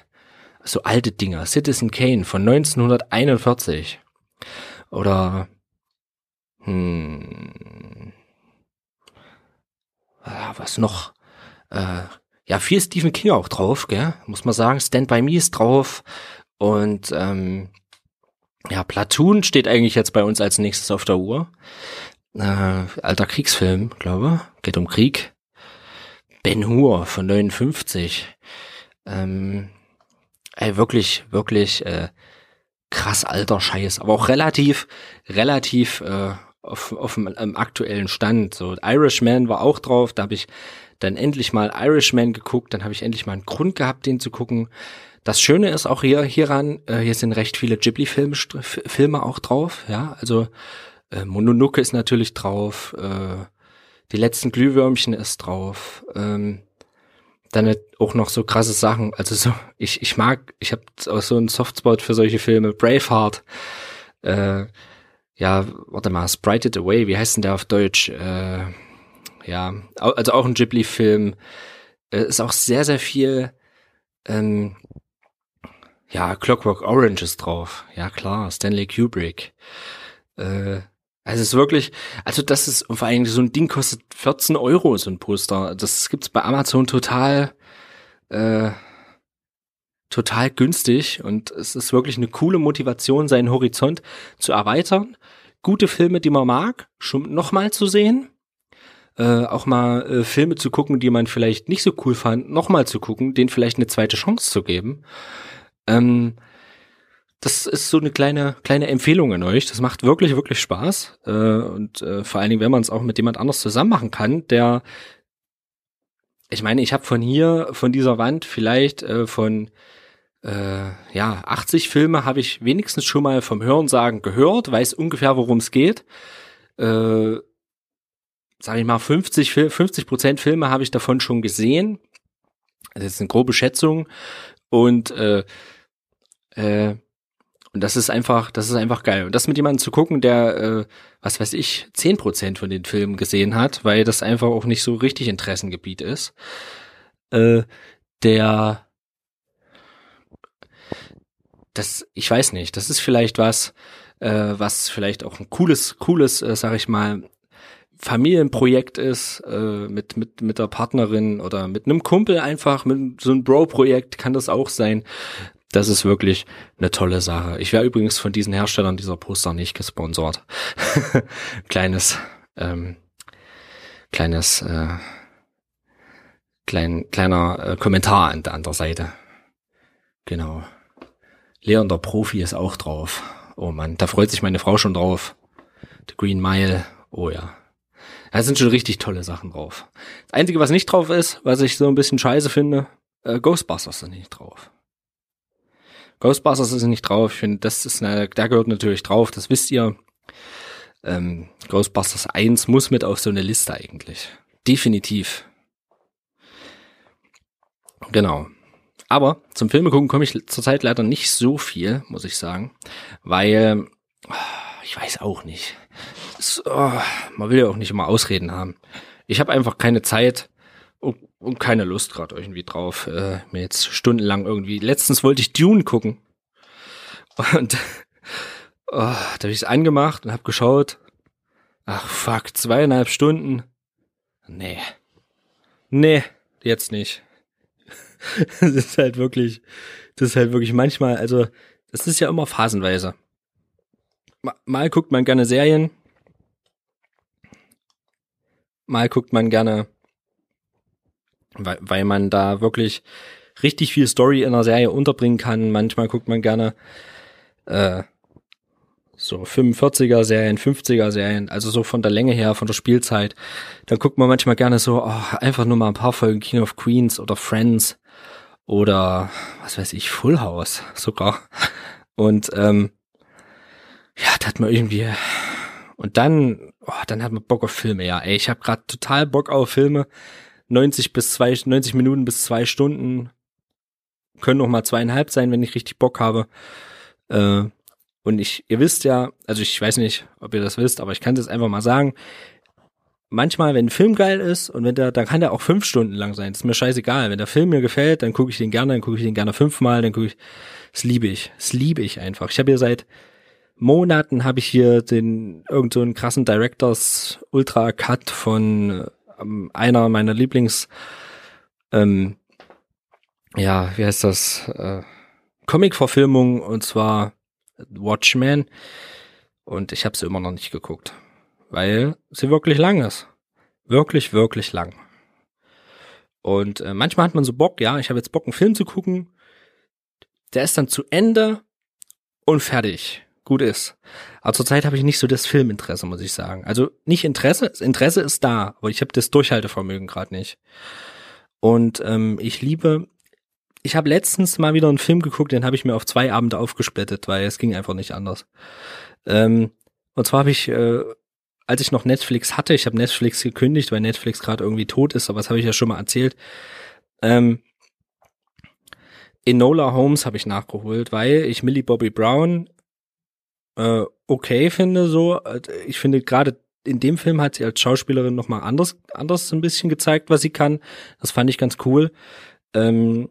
So alte Dinger. Citizen Kane von 1941. Oder, hm, was noch? Äh, ja, viel Stephen King auch drauf, gell? Muss man sagen. Stand by Me ist drauf. Und ähm, ja, Platoon steht eigentlich jetzt bei uns als nächstes auf der Uhr. Äh, alter Kriegsfilm, glaube. Geht um Krieg. Ben Hur von 59. Ähm, ey, wirklich, wirklich äh, krass alter Scheiß. Aber auch relativ, relativ äh, auf, auf dem aktuellen Stand. So Irishman war auch drauf. Da habe ich dann endlich mal Irishman geguckt, dann habe ich endlich mal einen Grund gehabt, den zu gucken. Das Schöne ist auch hier hieran, äh, hier sind recht viele Ghibli-Filme Filme auch drauf, ja, also äh, Mononoke ist natürlich drauf, äh, die letzten Glühwürmchen ist drauf, ähm, dann auch noch so krasse Sachen, also so, ich, ich mag, ich habe auch so einen Softspot für solche Filme, Braveheart, äh, ja, warte mal, Sprited Away, wie heißt denn der auf Deutsch? Äh, ja, also auch ein Ghibli-Film. Äh, ist auch sehr, sehr viel, ähm, ja, Clockwork Orange ist drauf. Ja, klar, Stanley Kubrick. Äh, also es ist wirklich, also das ist, und vor allem so ein Ding kostet 14 Euro, so ein Poster. Das gibt's bei Amazon total, äh, total günstig und es ist wirklich eine coole Motivation, seinen Horizont zu erweitern. Gute Filme, die man mag, schon nochmal zu sehen äh, auch mal äh, Filme zu gucken, die man vielleicht nicht so cool fand, nochmal zu gucken, denen vielleicht eine zweite Chance zu geben. Ähm, das ist so eine kleine kleine Empfehlung an euch. Das macht wirklich wirklich Spaß äh, und äh, vor allen Dingen, wenn man es auch mit jemand anders zusammen machen kann, der ich meine, ich habe von hier von dieser Wand vielleicht äh, von äh, ja 80 Filme habe ich wenigstens schon mal vom Hörensagen gehört, weiß ungefähr worum es geht. Äh, sage ich mal, 50, 50 Prozent Filme habe ich davon schon gesehen. Das ist eine grobe Schätzung. Und äh, äh, und das ist einfach, das ist einfach geil. Und das mit jemandem zu gucken, der, äh, was weiß ich, zehn Prozent von den Filmen gesehen hat, weil das einfach auch nicht so richtig Interessengebiet ist, äh, der das, ich weiß nicht, das ist vielleicht was, äh, was vielleicht auch ein cooles, cooles, äh, sag ich mal, Familienprojekt ist, äh, mit, mit, mit der Partnerin oder mit einem Kumpel einfach, mit so einem Bro-Projekt kann das auch sein. Das ist wirklich eine tolle Sache. Ich wäre übrigens von diesen Herstellern dieser Poster nicht gesponsert. kleines, ähm, kleines, äh, klein, kleiner äh, Kommentar an der anderen Seite. Genau. Leon der Profi ist auch drauf. Oh man, da freut sich meine Frau schon drauf. The Green Mile. Oh ja. Da sind schon richtig tolle Sachen drauf. Das Einzige, was nicht drauf ist, was ich so ein bisschen scheiße finde, äh, Ghostbusters ist nicht drauf. Ghostbusters ist nicht drauf. Ich finde, das ist eine, der gehört natürlich drauf, das wisst ihr. Ähm, Ghostbusters 1 muss mit auf so eine Liste eigentlich. Definitiv. Genau. Aber zum Filme gucken komme ich zurzeit leider nicht so viel, muss ich sagen, weil ich weiß auch nicht ist, oh, man will ja auch nicht immer Ausreden haben. Ich habe einfach keine Zeit und, und keine Lust gerade irgendwie drauf, äh, mir jetzt stundenlang irgendwie. Letztens wollte ich Dune gucken und oh, da habe ich es angemacht und habe geschaut. Ach fuck, zweieinhalb Stunden. Nee. Nee, jetzt nicht. das ist halt wirklich, das ist halt wirklich manchmal, also, das ist ja immer phasenweise. Mal guckt man gerne Serien. Mal guckt man gerne, weil, weil man da wirklich richtig viel Story in einer Serie unterbringen kann. Manchmal guckt man gerne äh, so 45er Serien, 50er Serien, also so von der Länge her, von der Spielzeit. Dann guckt man manchmal gerne so oh, einfach nur mal ein paar Folgen King of Queens oder Friends oder was weiß ich, Full House sogar. Und ähm, ja, da hat man irgendwie und dann, oh, dann hat man Bock auf Filme, ja. Ey, ich habe gerade total Bock auf Filme. 90 bis zwei, 90 Minuten bis zwei Stunden können auch mal zweieinhalb sein, wenn ich richtig Bock habe. Äh, und ich, ihr wisst ja, also ich weiß nicht, ob ihr das wisst, aber ich kann es jetzt einfach mal sagen. Manchmal, wenn ein Film geil ist und wenn der, dann kann der auch fünf Stunden lang sein. Das ist mir scheißegal. Wenn der Film mir gefällt, dann gucke ich den gerne, dann gucke ich den gerne fünfmal, dann gucke ich. Das liebe ich. Das liebe ich einfach. Ich habe hier seit Monaten habe ich hier den irgendeinen so krassen Directors Ultra Cut von ähm, einer meiner Lieblings ähm, ja, wie heißt das? Äh, Comic-Verfilmung und zwar Watchmen. Und ich habe sie immer noch nicht geguckt, weil sie wirklich lang ist. Wirklich, wirklich lang. Und äh, manchmal hat man so Bock, ja, ich habe jetzt Bock, einen Film zu gucken. Der ist dann zu Ende und fertig. Gut ist. Aber zurzeit habe ich nicht so das Filminteresse, muss ich sagen. Also nicht Interesse, Interesse ist da, aber ich habe das Durchhaltevermögen gerade nicht. Und ähm, ich liebe ich habe letztens mal wieder einen Film geguckt, den habe ich mir auf zwei Abende aufgesplittet, weil es ging einfach nicht anders. Ähm, und zwar habe ich, äh, als ich noch Netflix hatte, ich habe Netflix gekündigt, weil Netflix gerade irgendwie tot ist, aber das habe ich ja schon mal erzählt. Ähm, Enola Holmes habe ich nachgeholt, weil ich Millie Bobby Brown äh, okay finde so. Ich finde gerade in dem Film hat sie als Schauspielerin noch mal anders anders ein bisschen gezeigt, was sie kann. Das fand ich ganz cool. Ähm,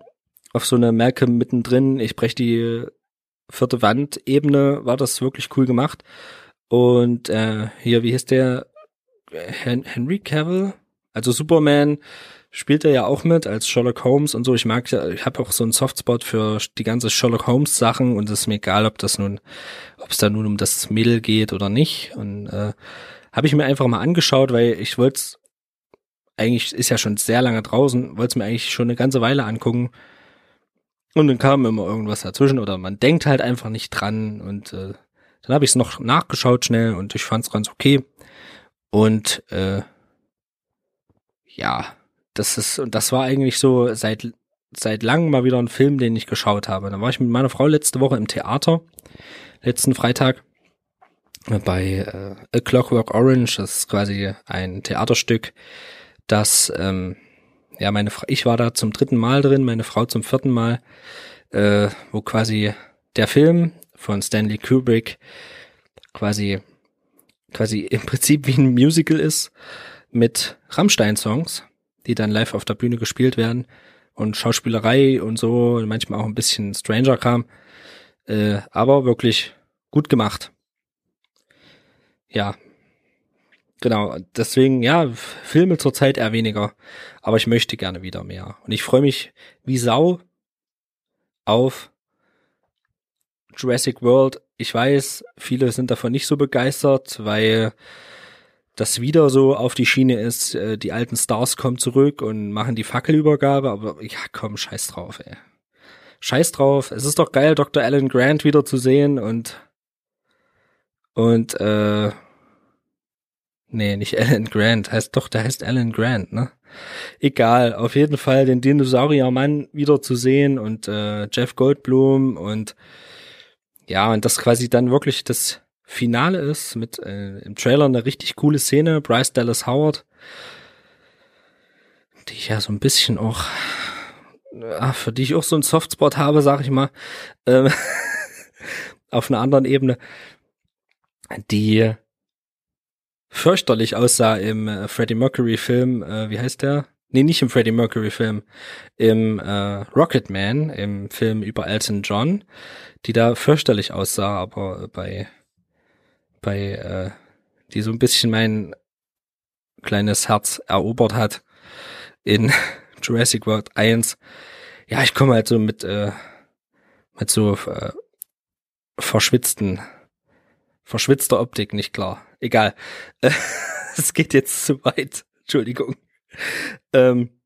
auf so einer Malcolm mittendrin, ich brech die vierte Wand-Ebene, war das wirklich cool gemacht. Und äh, hier, wie hieß der? Hen Henry Cavill? Also Superman spielt er ja auch mit als Sherlock Holmes und so. Ich mag ja, ich habe auch so einen Softspot für die ganze Sherlock Holmes Sachen und es ist mir egal, ob das nun, ob es da nun um das Mädel geht oder nicht. Und äh, habe ich mir einfach mal angeschaut, weil ich wollte eigentlich ist ja schon sehr lange draußen, wollte es mir eigentlich schon eine ganze Weile angucken und dann kam immer irgendwas dazwischen oder man denkt halt einfach nicht dran und äh, dann habe ich es noch nachgeschaut schnell und ich fand es ganz okay. Und äh, ja, das ist und das war eigentlich so seit seit langem mal wieder ein Film, den ich geschaut habe. Da war ich mit meiner Frau letzte Woche im Theater, letzten Freitag bei äh, A Clockwork Orange. Das ist quasi ein Theaterstück, das ähm, ja, meine Frau, ich war da zum dritten Mal drin, meine Frau zum vierten Mal, äh, wo quasi der Film von Stanley Kubrick quasi, quasi im Prinzip wie ein Musical ist mit Rammstein-Songs, die dann live auf der Bühne gespielt werden und Schauspielerei und so, manchmal auch ein bisschen Stranger-Kram, äh, aber wirklich gut gemacht. Ja, Genau, deswegen, ja, Filme zurzeit eher weniger, aber ich möchte gerne wieder mehr. Und ich freue mich wie Sau auf Jurassic World. Ich weiß, viele sind davon nicht so begeistert, weil das wieder so auf die Schiene ist, äh, die alten Stars kommen zurück und machen die Fackelübergabe, aber ja, komm, scheiß drauf, ey. Scheiß drauf. Es ist doch geil, Dr. Alan Grant wieder zu sehen und und äh Nee, nicht Alan Grant. Heißt doch, der heißt Alan Grant, ne? Egal, auf jeden Fall den Dinosauriermann wieder zu sehen und äh, Jeff Goldblum und ja, und das quasi dann wirklich das Finale ist mit äh, im Trailer eine richtig coole Szene, Bryce Dallas Howard, die ich ja so ein bisschen auch, ach, für die ich auch so einen Softspot habe, sag ich mal, ähm, auf einer anderen Ebene, die fürchterlich aussah im äh, Freddie Mercury Film, äh, wie heißt der? Nee, nicht im Freddie Mercury Film, im äh, Rocketman, im Film über Elton John, die da fürchterlich aussah, aber bei bei äh, die so ein bisschen mein kleines Herz erobert hat in Jurassic World 1. Ja, ich komme halt so mit, äh, mit so äh, verschwitzten, verschwitzter Optik nicht klar. Egal. Es geht jetzt zu weit. Entschuldigung. Ähm,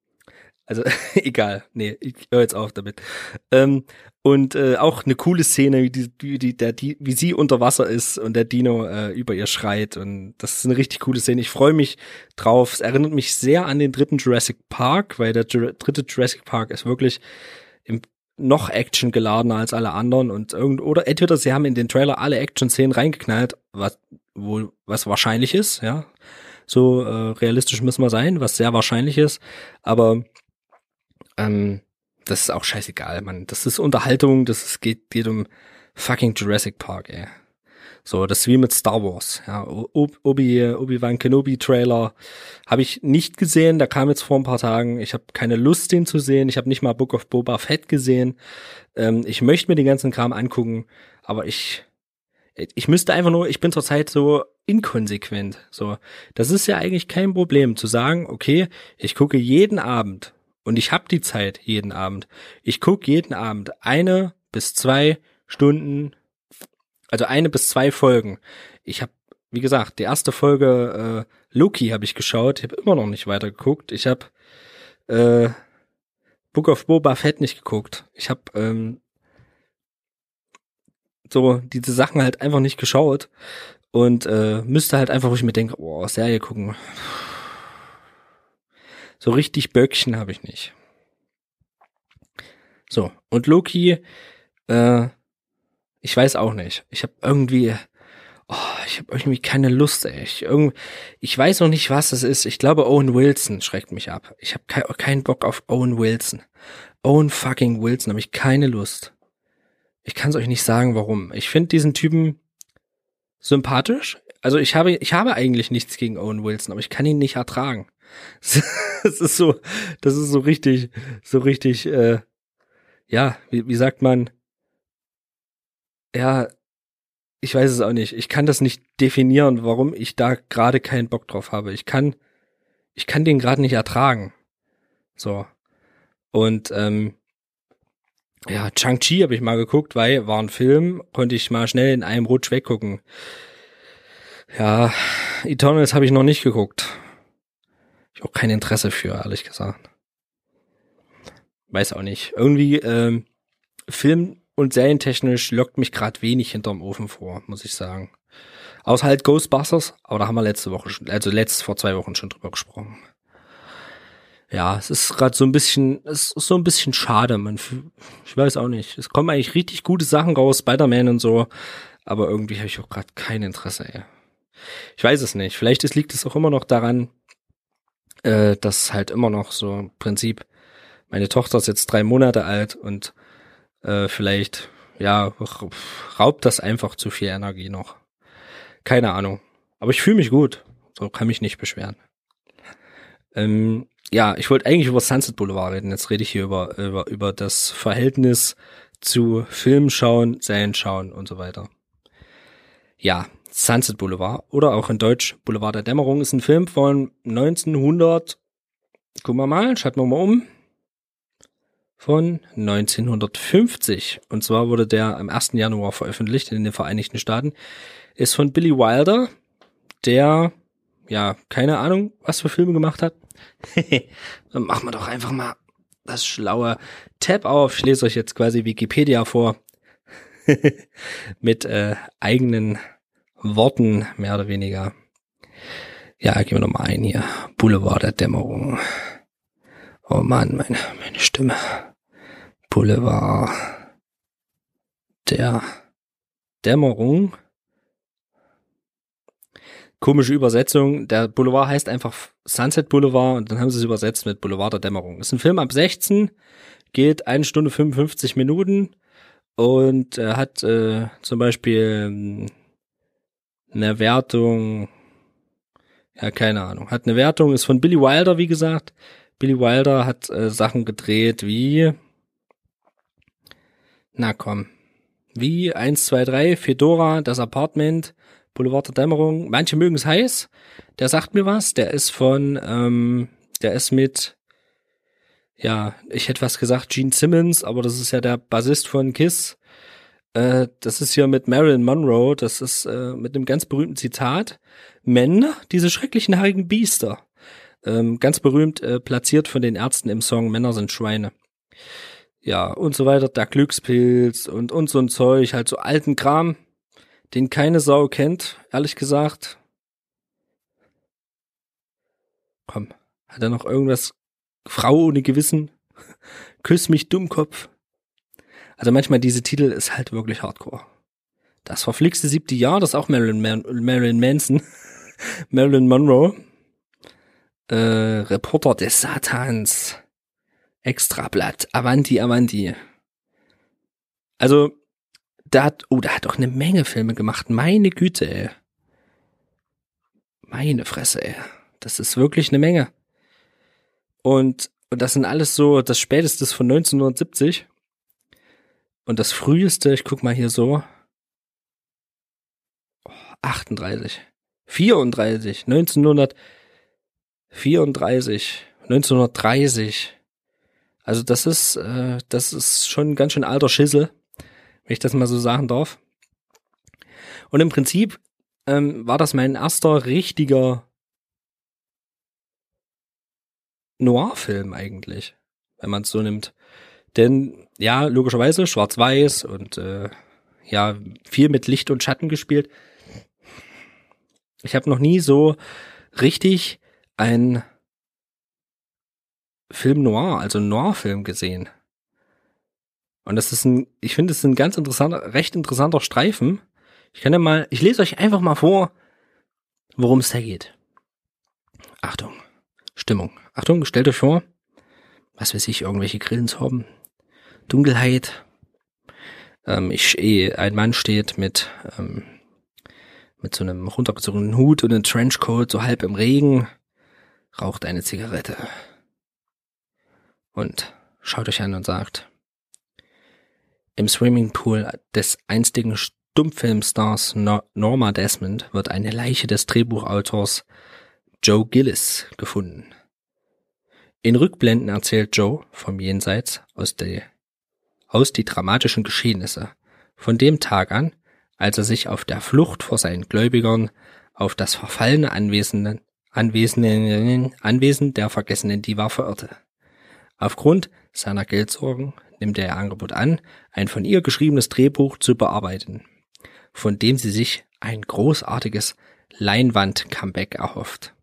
also egal, nee, ich höre jetzt auf damit. Ähm, und äh, auch eine coole Szene, wie die, wie die, der, die, wie sie unter Wasser ist und der Dino äh, über ihr schreit. Und das ist eine richtig coole Szene. Ich freue mich drauf. Es erinnert mich sehr an den dritten Jurassic Park, weil der dritte Jurassic Park ist wirklich im, noch Action geladener als alle anderen und irgend oder entweder sie haben in den Trailer alle Action-Szenen reingeknallt, was wohl was wahrscheinlich ist, ja. So äh, realistisch müssen wir sein, was sehr wahrscheinlich ist. Aber ähm, das ist auch scheißegal, man. Das ist Unterhaltung, das ist, geht, geht um fucking Jurassic Park, ey. So, das ist wie mit Star Wars. Ja, Obi, Obi-Wan Kenobi Trailer habe ich nicht gesehen, der kam jetzt vor ein paar Tagen. Ich habe keine Lust, den zu sehen. Ich habe nicht mal Book of Boba Fett gesehen. Ähm, ich möchte mir den ganzen Kram angucken, aber ich ich müsste einfach nur, ich bin zurzeit so inkonsequent. So, das ist ja eigentlich kein Problem zu sagen, okay, ich gucke jeden Abend und ich habe die Zeit jeden Abend. Ich gucke jeden Abend eine bis zwei Stunden, also eine bis zwei Folgen. Ich habe, wie gesagt, die erste Folge äh, Loki habe ich geschaut. Ich habe immer noch nicht weiter geguckt. Ich habe äh, Book of Boba Fett nicht geguckt. Ich habe ähm, so diese Sachen halt einfach nicht geschaut und äh, müsste halt einfach, wo ich mir denke, oh, Serie gucken so richtig Böckchen habe ich nicht. So, und Loki, äh, ich weiß auch nicht. Ich habe irgendwie, oh, ich habe irgendwie keine Lust, ey. Ich, irgendwie, ich weiß noch nicht, was es ist. Ich glaube, Owen Wilson schreckt mich ab. Ich habe ke keinen Bock auf Owen Wilson. Owen fucking Wilson, habe ich keine Lust. Ich kann es euch nicht sagen, warum. Ich finde diesen Typen sympathisch. Also ich habe, ich habe eigentlich nichts gegen Owen Wilson, aber ich kann ihn nicht ertragen. das ist so, das ist so richtig, so richtig, äh, ja, wie, wie sagt man, ja, ich weiß es auch nicht. Ich kann das nicht definieren, warum ich da gerade keinen Bock drauf habe. Ich kann, ich kann den gerade nicht ertragen. So. Und ähm, ja, Chang-Chi habe ich mal geguckt, weil war ein Film, konnte ich mal schnell in einem Rutsch weggucken. Ja, Eternals habe ich noch nicht geguckt ich auch kein Interesse für, ehrlich gesagt. Weiß auch nicht. Irgendwie ähm, Film- und Serientechnisch lockt mich gerade wenig hinterm Ofen vor, muss ich sagen. Außer halt Ghostbusters, aber da haben wir letzte Woche schon, also letzt vor zwei Wochen schon drüber gesprochen. Ja, es ist gerade so ein bisschen, es ist so ein bisschen schade, man, ich weiß auch nicht. Es kommen eigentlich richtig gute Sachen raus, Spider-Man und so, aber irgendwie habe ich auch gerade kein Interesse, ey. Ich weiß es nicht. Vielleicht liegt es auch immer noch daran, äh, das halt immer noch so im Prinzip, meine Tochter ist jetzt drei Monate alt und äh, vielleicht, ja, raubt das einfach zu viel Energie noch. Keine Ahnung. Aber ich fühle mich gut. So kann mich nicht beschweren. Ähm, ja, ich wollte eigentlich über Sunset Boulevard reden. Jetzt rede ich hier über, über, über das Verhältnis zu Film schauen, Serien schauen und so weiter. Ja, Sunset Boulevard oder auch in Deutsch Boulevard der Dämmerung ist ein Film von 1900, gucken wir mal, schalten wir mal um, von 1950. Und zwar wurde der am 1. Januar veröffentlicht in den Vereinigten Staaten. Ist von Billy Wilder, der, ja, keine Ahnung, was für Filme gemacht hat. Dann machen wir doch einfach mal das schlaue Tab auf. Ich lese euch jetzt quasi Wikipedia vor. Mit äh, eigenen Worten, mehr oder weniger. Ja, gehen wir nochmal ein hier. Boulevard der Dämmerung. Oh Mann, meine, meine Stimme. Boulevard der Dämmerung. Komische Übersetzung. Der Boulevard heißt einfach Sunset Boulevard und dann haben sie es übersetzt mit Boulevard der Dämmerung. Ist ein Film ab 16, geht eine Stunde 55 Minuten und äh, hat äh, zum Beispiel ähm, eine Wertung, ja, keine Ahnung, hat eine Wertung, ist von Billy Wilder, wie gesagt. Billy Wilder hat äh, Sachen gedreht wie, na komm, wie 1, 2, 3, Fedora, das Apartment, Boulevard der Dämmerung. Manche mögen es heiß. Der sagt mir was. Der ist von, ähm, der ist mit, ja, ich hätte was gesagt, Gene Simmons, aber das ist ja der Bassist von Kiss. Äh, das ist hier mit Marilyn Monroe. Das ist äh, mit einem ganz berühmten Zitat. Men, diese schrecklichen haarigen Biester. Ähm, ganz berühmt äh, platziert von den Ärzten im Song Männer sind Schweine. Ja, und so weiter, der Glückspilz und, und so ein Zeug, halt so alten Kram, den keine Sau kennt, ehrlich gesagt. Komm, hat er noch irgendwas? Frau ohne Gewissen? Küss mich, Dummkopf. Also manchmal diese Titel ist halt wirklich hardcore. Das verflixte siebte Jahr, das ist auch Marilyn, Man Marilyn Manson. Marilyn Monroe. Äh, Reporter des Satans. Extrablatt. Avanti, Avanti. Also, da hat, oh, da hat doch eine Menge Filme gemacht. Meine Güte, ey. Meine Fresse, ey. Das ist wirklich eine Menge. Und, und das sind alles so das Späteste von 1970. Und das Früheste, ich guck mal hier so. 38. 34. 1934. 1930. Also das ist, äh, das ist schon ein ganz schön alter Schissel, wenn ich das mal so sagen darf. Und im Prinzip ähm, war das mein erster richtiger Noir-Film eigentlich, wenn man es so nimmt. Denn ja, logischerweise schwarz-weiß und äh, ja, viel mit Licht und Schatten gespielt. Ich habe noch nie so richtig ein Film Noir, also Noir-Film gesehen. Und das ist ein, ich finde, es ist ein ganz interessanter, recht interessanter Streifen. Ich kann ja mal, ich lese euch einfach mal vor, worum es da geht. Achtung, Stimmung. Achtung, stellt euch vor, was weiß ich, irgendwelche Grillens haben, Dunkelheit. Ähm, ich, eh, ein Mann steht mit, ähm, mit so einem runtergezogenen Hut und einem Trenchcoat, so halb im Regen, raucht eine Zigarette und schaut euch an und sagt, im Swimmingpool des einstigen Stummfilmstars Norma Desmond wird eine Leiche des Drehbuchautors Joe Gillis gefunden. In Rückblenden erzählt Joe vom Jenseits aus, die, aus die dramatischen Geschehnisse von dem Tag an, als er sich auf der Flucht vor seinen Gläubigern auf das verfallene Anwesen, Anwesen, Anwesen der vergessenen Diva verirrte. Aufgrund seiner Geldsorgen nimmt er ihr Angebot an, ein von ihr geschriebenes Drehbuch zu bearbeiten, von dem sie sich ein großartiges Leinwand-Comeback erhofft.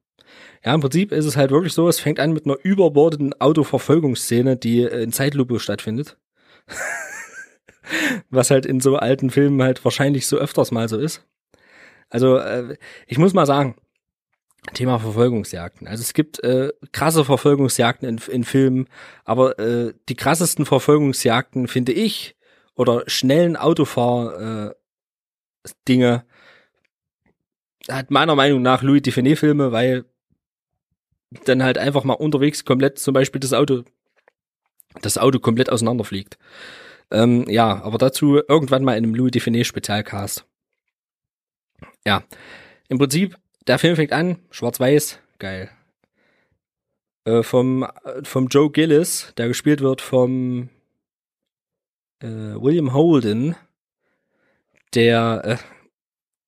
Ja, im Prinzip ist es halt wirklich so, es fängt an mit einer überbordeten Autoverfolgungsszene, die in Zeitlupe stattfindet. Was halt in so alten Filmen halt wahrscheinlich so öfters mal so ist. Also, äh, ich muss mal sagen, Thema Verfolgungsjagden. Also es gibt äh, krasse Verfolgungsjagden in, in Filmen, aber äh, die krassesten Verfolgungsjagden finde ich oder schnellen Autofahr äh, Dinge hat meiner Meinung nach Louis Define Filme, weil dann halt einfach mal unterwegs komplett zum Beispiel das Auto das Auto komplett auseinanderfliegt. Ähm, ja, aber dazu irgendwann mal in einem Louis Define Spezialcast. Ja, im Prinzip der Film fängt an, schwarz-weiß, geil. Äh, vom, vom Joe Gillis, der gespielt wird vom äh, William Holden, der äh,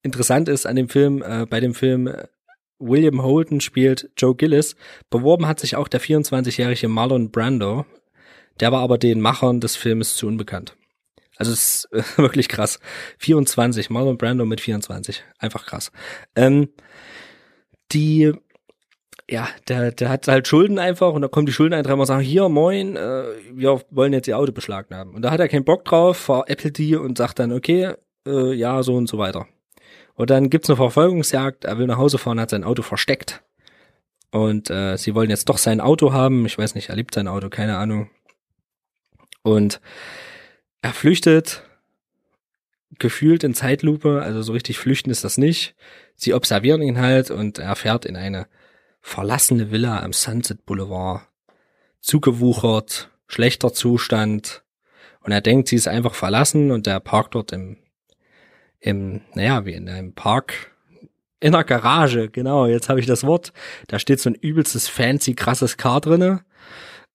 interessant ist an dem Film, äh, bei dem Film äh, William Holden spielt Joe Gillis. Beworben hat sich auch der 24-jährige Marlon Brando. Der war aber den Machern des Filmes zu unbekannt. Also es ist äh, wirklich krass. 24, Marlon Brando mit 24. Einfach krass. Ähm, die, ja, der, der hat halt Schulden einfach und da kommen die Schuldeneintreiber und sagen, hier, moin, äh, wir wollen jetzt ihr Auto beschlagnahmen. Und da hat er keinen Bock drauf, veräppelt die und sagt dann, okay, äh, ja, so und so weiter. Und dann gibt's eine Verfolgungsjagd, er will nach Hause fahren, hat sein Auto versteckt. Und äh, sie wollen jetzt doch sein Auto haben. Ich weiß nicht, er liebt sein Auto, keine Ahnung. Und er flüchtet gefühlt in Zeitlupe, also so richtig flüchten ist das nicht. Sie observieren ihn halt und er fährt in eine verlassene Villa am Sunset Boulevard. Zugewuchert, schlechter Zustand. Und er denkt, sie ist einfach verlassen und er parkt dort im, im, naja, wie in einem Park, In der Garage, genau, jetzt habe ich das Wort. Da steht so ein übelstes fancy, krasses Car drinne.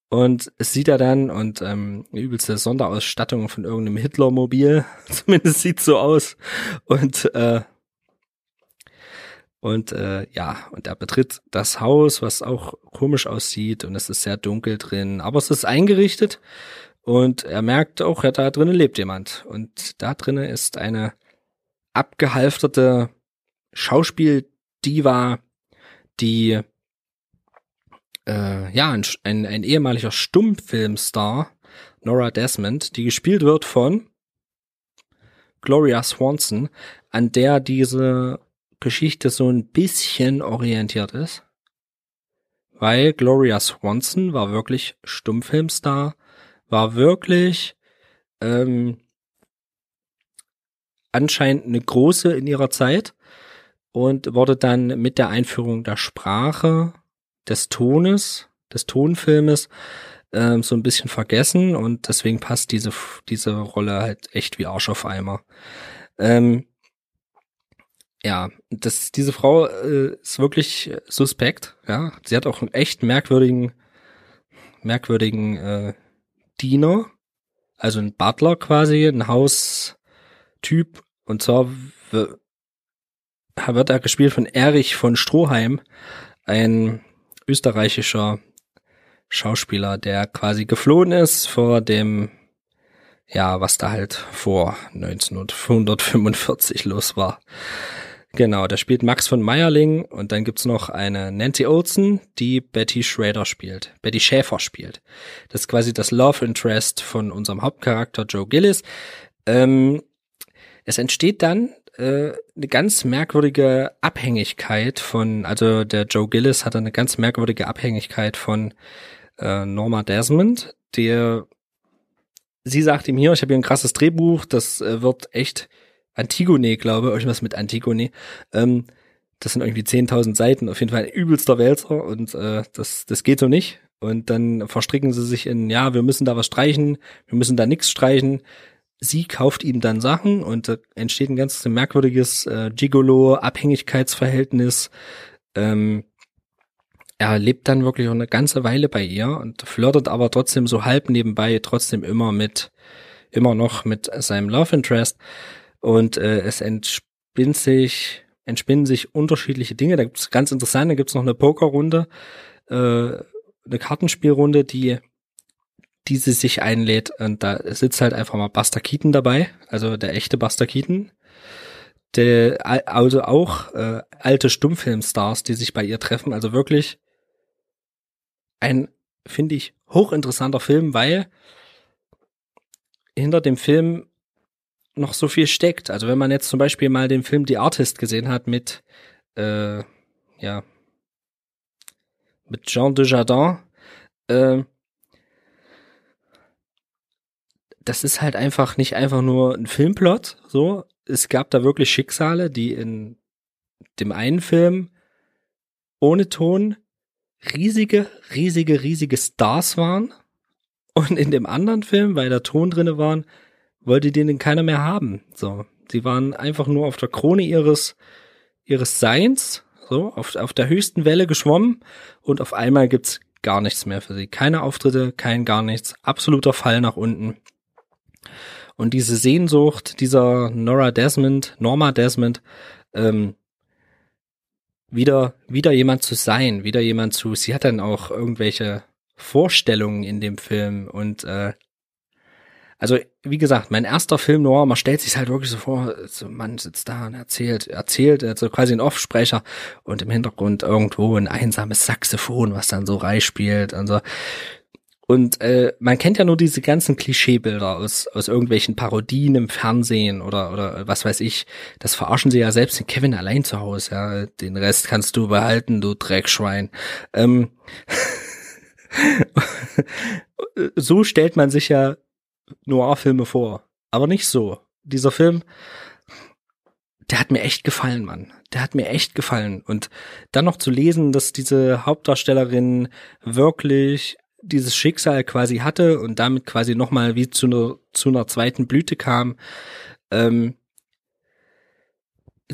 Und es sieht er dann und ähm, übelste Sonderausstattung von irgendeinem Hitlermobil. Zumindest sieht so aus. Und äh, und äh, ja, und er betritt das Haus, was auch komisch aussieht und es ist sehr dunkel drin, aber es ist eingerichtet und er merkt auch, ja, da drinnen lebt jemand. Und da drinnen ist eine abgehalfterte Schauspieldiva, die äh, ja, ein, ein, ein ehemaliger Stummfilmstar, Nora Desmond, die gespielt wird von Gloria Swanson, an der diese Geschichte so ein bisschen orientiert ist. Weil Gloria Swanson war wirklich Stummfilmstar, war wirklich ähm, anscheinend eine große in ihrer Zeit und wurde dann mit der Einführung der Sprache, des Tones, des Tonfilmes ähm, so ein bisschen vergessen und deswegen passt diese diese Rolle halt echt wie Arsch auf Eimer. Ähm, ja, das, diese Frau äh, ist wirklich suspekt, ja. Sie hat auch einen echt merkwürdigen, merkwürdigen äh, Diener, also ein Butler quasi, ein Haustyp. Und zwar wird er gespielt von Erich von Stroheim, ein österreichischer Schauspieler, der quasi geflohen ist vor dem, ja, was da halt vor 1945 los war. Genau, da spielt Max von Meyerling und dann gibt's noch eine Nancy Olsen, die Betty Schrader spielt, Betty Schäfer spielt. Das ist quasi das Love Interest von unserem Hauptcharakter Joe Gillis. Ähm, es entsteht dann äh, eine ganz merkwürdige Abhängigkeit von, also der Joe Gillis hatte eine ganz merkwürdige Abhängigkeit von äh, Norma Desmond, der sie sagt ihm hier, ich habe hier ein krasses Drehbuch, das äh, wird echt Antigone, glaube ich, irgendwas mit Antigone. Ähm, das sind irgendwie 10.000 Seiten, auf jeden Fall ein übelster Wälzer und äh, das, das geht so nicht. Und dann verstricken sie sich in, ja, wir müssen da was streichen, wir müssen da nichts streichen. Sie kauft ihm dann Sachen und da entsteht ein ganz merkwürdiges äh, Gigolo-Abhängigkeitsverhältnis. Ähm, er lebt dann wirklich eine ganze Weile bei ihr und flirtet aber trotzdem so halb nebenbei, trotzdem immer mit, immer noch mit seinem Love Interest. Und äh, es entspinnt sich, entspinnen sich unterschiedliche Dinge. Da gibt's ganz interessant, da gibt's noch eine Pokerrunde, äh, eine Kartenspielrunde, die die sie sich einlädt und da sitzt halt einfach mal Buster Keaton dabei, also der echte Buster Keaton. Der, also auch äh, alte Stummfilmstars, die sich bei ihr treffen, also wirklich ein, finde ich, hochinteressanter Film, weil hinter dem Film noch so viel steckt. Also wenn man jetzt zum Beispiel mal den Film The Artist gesehen hat mit, äh, ja, mit Jean Dujardin, äh, das ist halt einfach nicht einfach nur ein Filmplot, so. Es gab da wirklich Schicksale, die in dem einen Film ohne Ton riesige, riesige, riesige Stars waren. Und in dem anderen Film, weil da Ton drinne waren, wollte den keiner mehr haben. So, sie waren einfach nur auf der Krone ihres ihres Seins, so auf, auf der höchsten Welle geschwommen und auf einmal gibt's gar nichts mehr für sie. Keine Auftritte, kein gar nichts, absoluter Fall nach unten. Und diese Sehnsucht dieser Nora Desmond, Norma Desmond, ähm, wieder, wieder jemand zu sein, wieder jemand zu, sie hat dann auch irgendwelche Vorstellungen in dem Film und äh, also, wie gesagt, mein erster Film noir, man stellt sich halt wirklich so vor, so man sitzt da und erzählt, erzählt, also quasi ein Offsprecher und im Hintergrund irgendwo ein einsames Saxophon, was dann so reich spielt und so. Und äh, man kennt ja nur diese ganzen Klischeebilder aus, aus irgendwelchen Parodien im Fernsehen oder, oder was weiß ich. Das verarschen sie ja selbst in Kevin allein zu Hause. Ja. Den Rest kannst du behalten, du Dreckschwein. Ähm so stellt man sich ja Noir-Filme vor. Aber nicht so. Dieser Film, der hat mir echt gefallen, Mann. Der hat mir echt gefallen. Und dann noch zu lesen, dass diese Hauptdarstellerin wirklich dieses Schicksal quasi hatte und damit quasi nochmal wie zu einer, zu einer zweiten Blüte kam, ähm,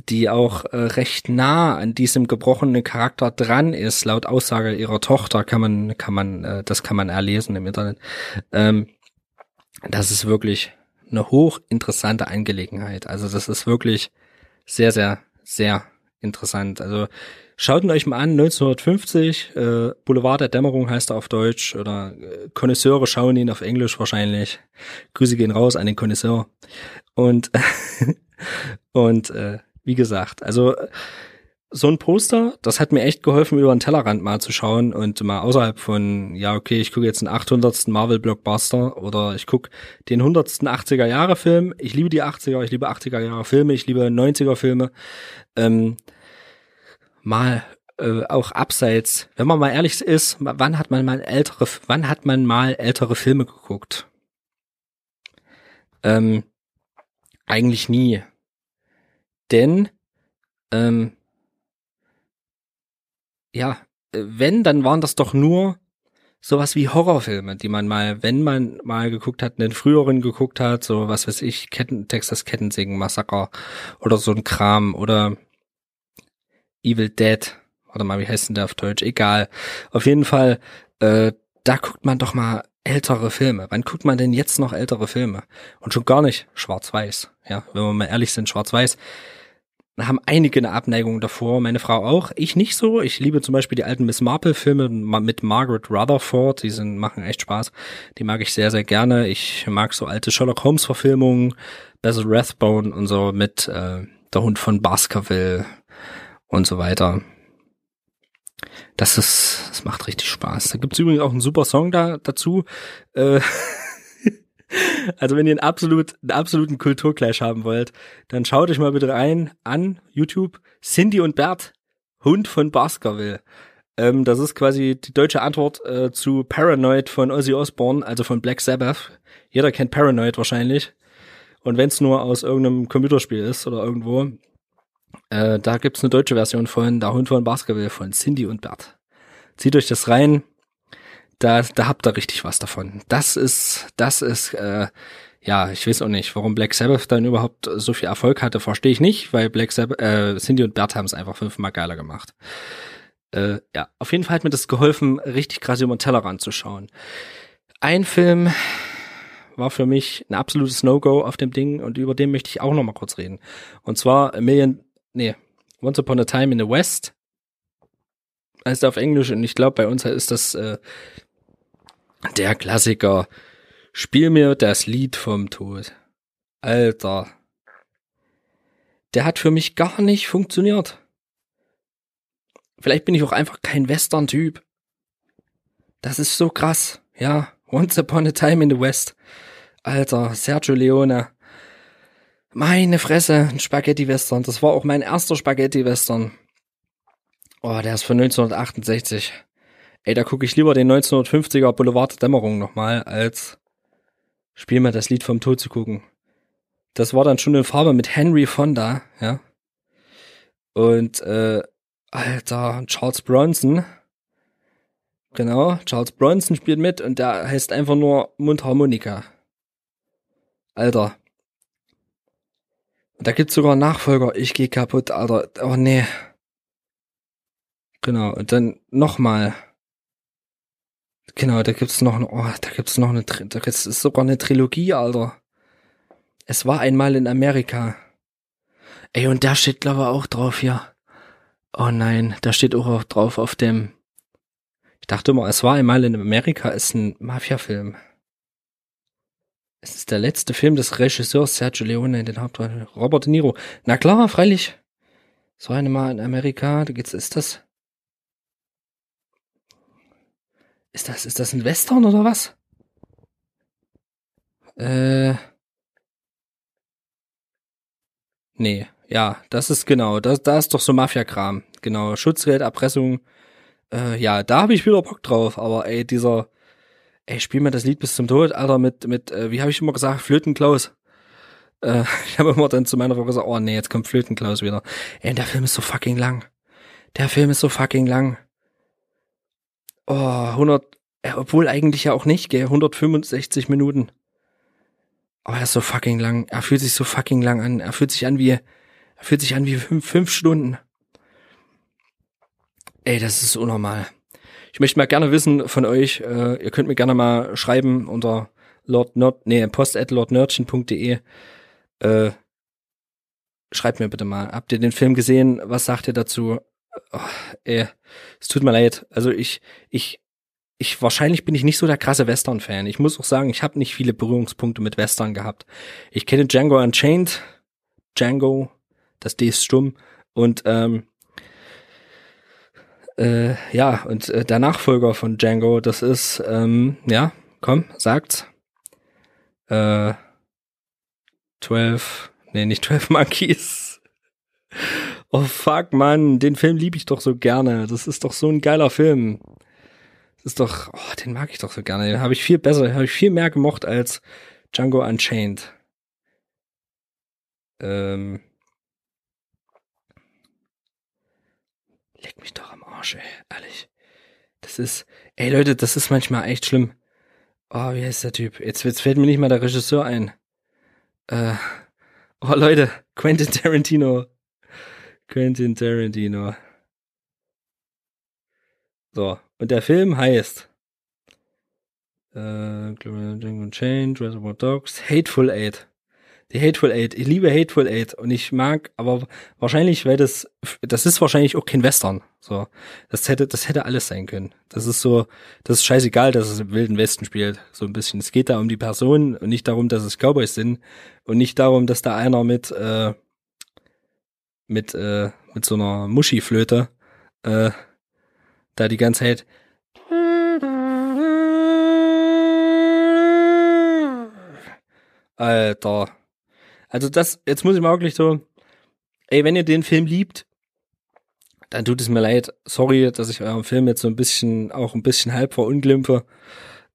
die auch äh, recht nah an diesem gebrochenen Charakter dran ist, laut Aussage ihrer Tochter kann man, kann man, äh, das kann man erlesen im Internet. Ähm, das ist wirklich eine hochinteressante Angelegenheit. Also das ist wirklich sehr, sehr, sehr interessant. Also schaut ihn euch mal an, 1950, äh, Boulevard der Dämmerung heißt er auf Deutsch oder äh, Connoisseure schauen ihn auf Englisch wahrscheinlich. Grüße gehen raus an den Connoisseur. Und, und äh, wie gesagt, also so ein Poster, das hat mir echt geholfen, über den Tellerrand mal zu schauen und mal außerhalb von, ja, okay, ich gucke jetzt einen 800. Marvel-Blockbuster oder ich gucke den 100. 80er-Jahre-Film. Ich liebe die 80er, ich liebe 80er-Jahre-Filme, ich liebe 90er-Filme. Ähm, mal äh, auch abseits, wenn man mal ehrlich ist, wann hat man mal ältere, wann hat man mal ältere Filme geguckt? Ähm, eigentlich nie. Denn ähm, ja, äh, wenn, dann waren das doch nur sowas wie Horrorfilme, die man mal, wenn man mal geguckt hat, einen früheren geguckt hat, so was weiß ich, Ketten, Texas Kettensägen Massaker oder so ein Kram oder Evil Dead oder mal, wie heißt denn der auf Deutsch? Egal. Auf jeden Fall, äh, da guckt man doch mal ältere Filme. Wann guckt man denn jetzt noch ältere Filme? Und schon gar nicht schwarz-weiß. Ja, wenn wir mal ehrlich sind, schwarz-weiß haben einige eine Abneigung davor, meine Frau auch. Ich nicht so. Ich liebe zum Beispiel die alten Miss Marple-Filme mit Margaret Rutherford. Die sind, machen echt Spaß. Die mag ich sehr, sehr gerne. Ich mag so alte Sherlock Holmes-Verfilmungen, Basil Rathbone und so mit äh, Der Hund von Baskerville und so weiter. Das ist, das macht richtig Spaß. Da gibt's übrigens auch einen super Song da dazu. Äh, Also wenn ihr einen, absolut, einen absoluten Kulturclash haben wollt, dann schaut euch mal bitte rein an YouTube Cindy und Bert, Hund von Baskerville. Ähm, das ist quasi die deutsche Antwort äh, zu Paranoid von Ozzy Osbourne, also von Black Sabbath. Jeder kennt Paranoid wahrscheinlich. Und wenn es nur aus irgendeinem Computerspiel ist oder irgendwo, äh, da gibt's eine deutsche Version von Der Hund von Baskerville von Cindy und Bert. Zieht euch das rein, da, da habt ihr richtig was davon. Das ist, das ist, äh, ja, ich weiß auch nicht, warum Black Sabbath dann überhaupt so viel Erfolg hatte, verstehe ich nicht, weil Black Sabbath, äh, Cindy und Bert haben es einfach fünfmal geiler gemacht. Äh, ja, auf jeden Fall hat mir das geholfen, richtig krass über den Tellerrand zu schauen. Ein Film war für mich ein absolutes No-Go auf dem Ding und über den möchte ich auch noch mal kurz reden. Und zwar A Million, nee, Once Upon a Time in the West heißt auf Englisch und ich glaube bei uns ist das äh, der Klassiker. Spiel mir das Lied vom Tod. Alter. Der hat für mich gar nicht funktioniert. Vielleicht bin ich auch einfach kein Western-Typ. Das ist so krass. Ja, Once Upon a Time in the West. Alter, Sergio Leone. Meine Fresse, ein Spaghetti-Western. Das war auch mein erster Spaghetti-Western. Oh, der ist von 1968. Ey, da gucke ich lieber den 1950er Boulevard Dämmerung nochmal, als Spiel mal das Lied vom Tod zu gucken. Das war dann schon in Farbe mit Henry Fonda, ja. Und, äh, Alter, Charles Bronson. Genau, Charles Bronson spielt mit und der heißt einfach nur Mundharmonika. Alter. Da gibt's sogar Nachfolger. Ich geh kaputt, Alter. Oh nee. Genau, und dann nochmal. Genau, da gibt's noch, oh, da gibt's noch eine, da ist sogar eine Trilogie, Alter. Es war einmal in Amerika. Ey, und da steht, glaube ich, auch drauf hier. Oh nein, da steht auch drauf auf dem. Ich dachte immer, es war einmal in Amerika, ist ein Mafia-Film. Es ist der letzte Film des Regisseurs Sergio Leone in den Hauptrollen. Robert De Niro. Na klar, freilich. Es war einmal in Amerika, da geht's, ist das? Ist das, ist das ein Western oder was? Äh. Nee, ja, das ist genau, das, da ist doch so Mafia-Kram. Genau, Schutzgeld, Erpressung. Äh, ja, da habe ich wieder Bock drauf, aber ey, dieser, ey, spiel mir das Lied bis zum Tod, Alter, mit, mit, äh, wie habe ich immer gesagt, Flötenklaus. Äh, ich habe immer dann zu meiner Frau gesagt, oh nee, jetzt kommt Flötenklaus wieder. Ey, der Film ist so fucking lang. Der Film ist so fucking lang oh, 100, äh, obwohl eigentlich ja auch nicht, gell, 165 Minuten. Aber er ist so fucking lang. Er fühlt sich so fucking lang an. Er fühlt sich an wie, Er fühlt sich an wie fünf, fünf Stunden. Ey, das ist unnormal. Ich möchte mal gerne wissen von euch, äh, ihr könnt mir gerne mal schreiben unter Lord Nerd, nee, post at lordnerdchen.de. Äh, schreibt mir bitte mal, habt ihr den Film gesehen? Was sagt ihr dazu? Oh, ey, es tut mir leid. Also ich, ich, ich wahrscheinlich bin ich nicht so der krasse Western-Fan. Ich muss auch sagen, ich habe nicht viele Berührungspunkte mit Western gehabt. Ich kenne Django Unchained, Django, das D ist stumm und ähm, äh, ja und äh, der Nachfolger von Django, das ist ähm, ja, komm, sagt's. Äh, 12, nee, nicht 12 Monkeys. Oh fuck, Mann, den Film liebe ich doch so gerne. Das ist doch so ein geiler Film. Das ist doch, oh, den mag ich doch so gerne. Den habe ich viel besser, habe ich viel mehr gemocht als Django Unchained. Ähm. Leck mich doch Arsch, ey, ehrlich. Das ist, ey Leute, das ist manchmal echt schlimm. Oh, wie heißt der Typ? Jetzt, jetzt fällt mir nicht mal der Regisseur ein. Äh, oh Leute, Quentin Tarantino. Quentin Tarantino. So, und der Film heißt äh, Change, Reservoir Dogs, Hateful Eight. Die Hateful Eight. Ich liebe Hateful Eight und ich mag, aber wahrscheinlich, weil das, das ist wahrscheinlich auch kein Western. So, das hätte, das hätte alles sein können. Das ist so, das ist scheißegal, dass es im Wilden Westen spielt. So ein bisschen. Es geht da um die Person und nicht darum, dass es Cowboys sind und nicht darum, dass da einer mit, äh, mit, äh, mit so einer Muschi-Flöte, äh, da die ganze Zeit Alter. Also das, jetzt muss ich mal wirklich so, ey, wenn ihr den Film liebt, dann tut es mir leid. Sorry, dass ich euren Film jetzt so ein bisschen, auch ein bisschen halb verunglimpfe.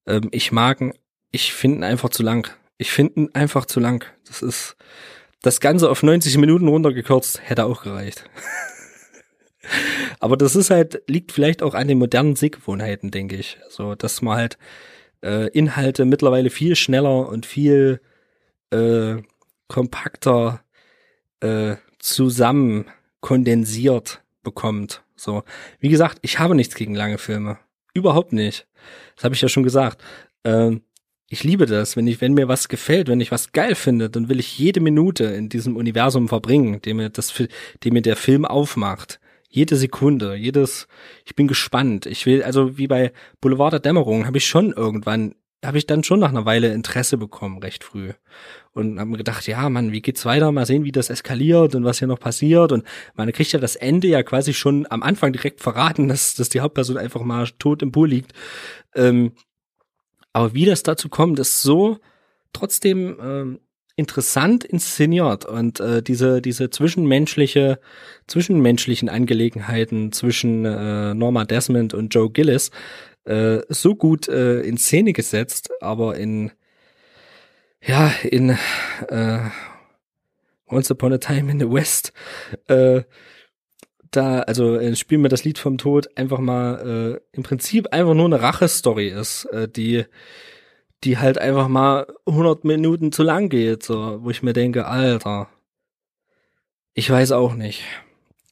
Ähm, ich mag ihn, ich finde ihn einfach zu lang. Ich finde ihn einfach zu lang. Das ist, das Ganze auf 90 Minuten runtergekürzt, hätte auch gereicht. Aber das ist halt, liegt vielleicht auch an den modernen Sehgewohnheiten, denke ich. So, dass man halt äh, Inhalte mittlerweile viel schneller und viel äh, kompakter äh, zusammen kondensiert bekommt. So, wie gesagt, ich habe nichts gegen lange Filme. Überhaupt nicht. Das habe ich ja schon gesagt. Ähm, ich liebe das, wenn ich, wenn mir was gefällt, wenn ich was geil finde, dann will ich jede Minute in diesem Universum verbringen, dem mir das, dem mir der Film aufmacht. Jede Sekunde, jedes, ich bin gespannt. Ich will, also wie bei Boulevard der Dämmerung, habe ich schon irgendwann habe ich dann schon nach einer Weile Interesse bekommen, recht früh. Und habe mir gedacht, ja, Mann, wie geht's weiter? Mal sehen, wie das eskaliert und was hier noch passiert. Und man kriegt ja das Ende ja quasi schon am Anfang direkt verraten, dass, dass die Hauptperson einfach mal tot im Pool liegt. Ähm, aber wie das dazu kommt, ist so trotzdem ähm, interessant inszeniert und äh, diese diese zwischenmenschliche zwischenmenschlichen Angelegenheiten zwischen äh, Norma Desmond und Joe Gillis äh, so gut äh, in Szene gesetzt, aber in ja in äh, Once Upon a Time in the West äh, da, also äh, spielen wir das Lied vom Tod einfach mal äh, im Prinzip einfach nur eine Rache-Story ist, äh, die die halt einfach mal 100 Minuten zu lang geht, so, wo ich mir denke, Alter, ich weiß auch nicht.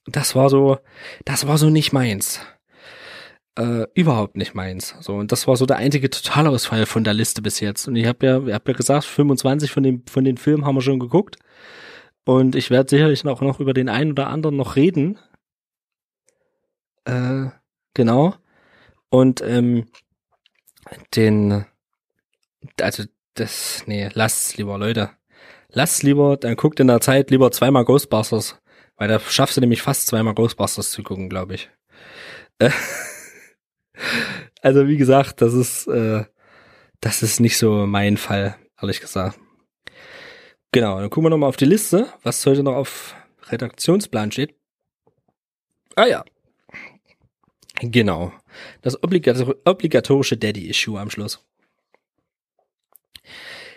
Das war so, das war so nicht meins äh, überhaupt nicht meins. So und das war so der einzige Totalausfall von der Liste bis jetzt. Und ich habe ja, habe ja gesagt, 25 von den von den Filmen haben wir schon geguckt. Und ich werde sicherlich noch noch über den einen oder anderen noch reden. Äh, genau. Und ähm, den, also das, nee, lasst lieber, Leute. Lasst lieber, dann guckt in der Zeit lieber zweimal Ghostbusters. Weil da schaffst du nämlich fast zweimal Ghostbusters zu gucken, glaube ich. Äh, also wie gesagt, das ist, äh, das ist nicht so mein Fall, ehrlich gesagt. Genau, dann gucken wir nochmal auf die Liste, was heute noch auf Redaktionsplan steht. Ah ja. Genau. Das obligator obligatorische Daddy-Issue am Schluss.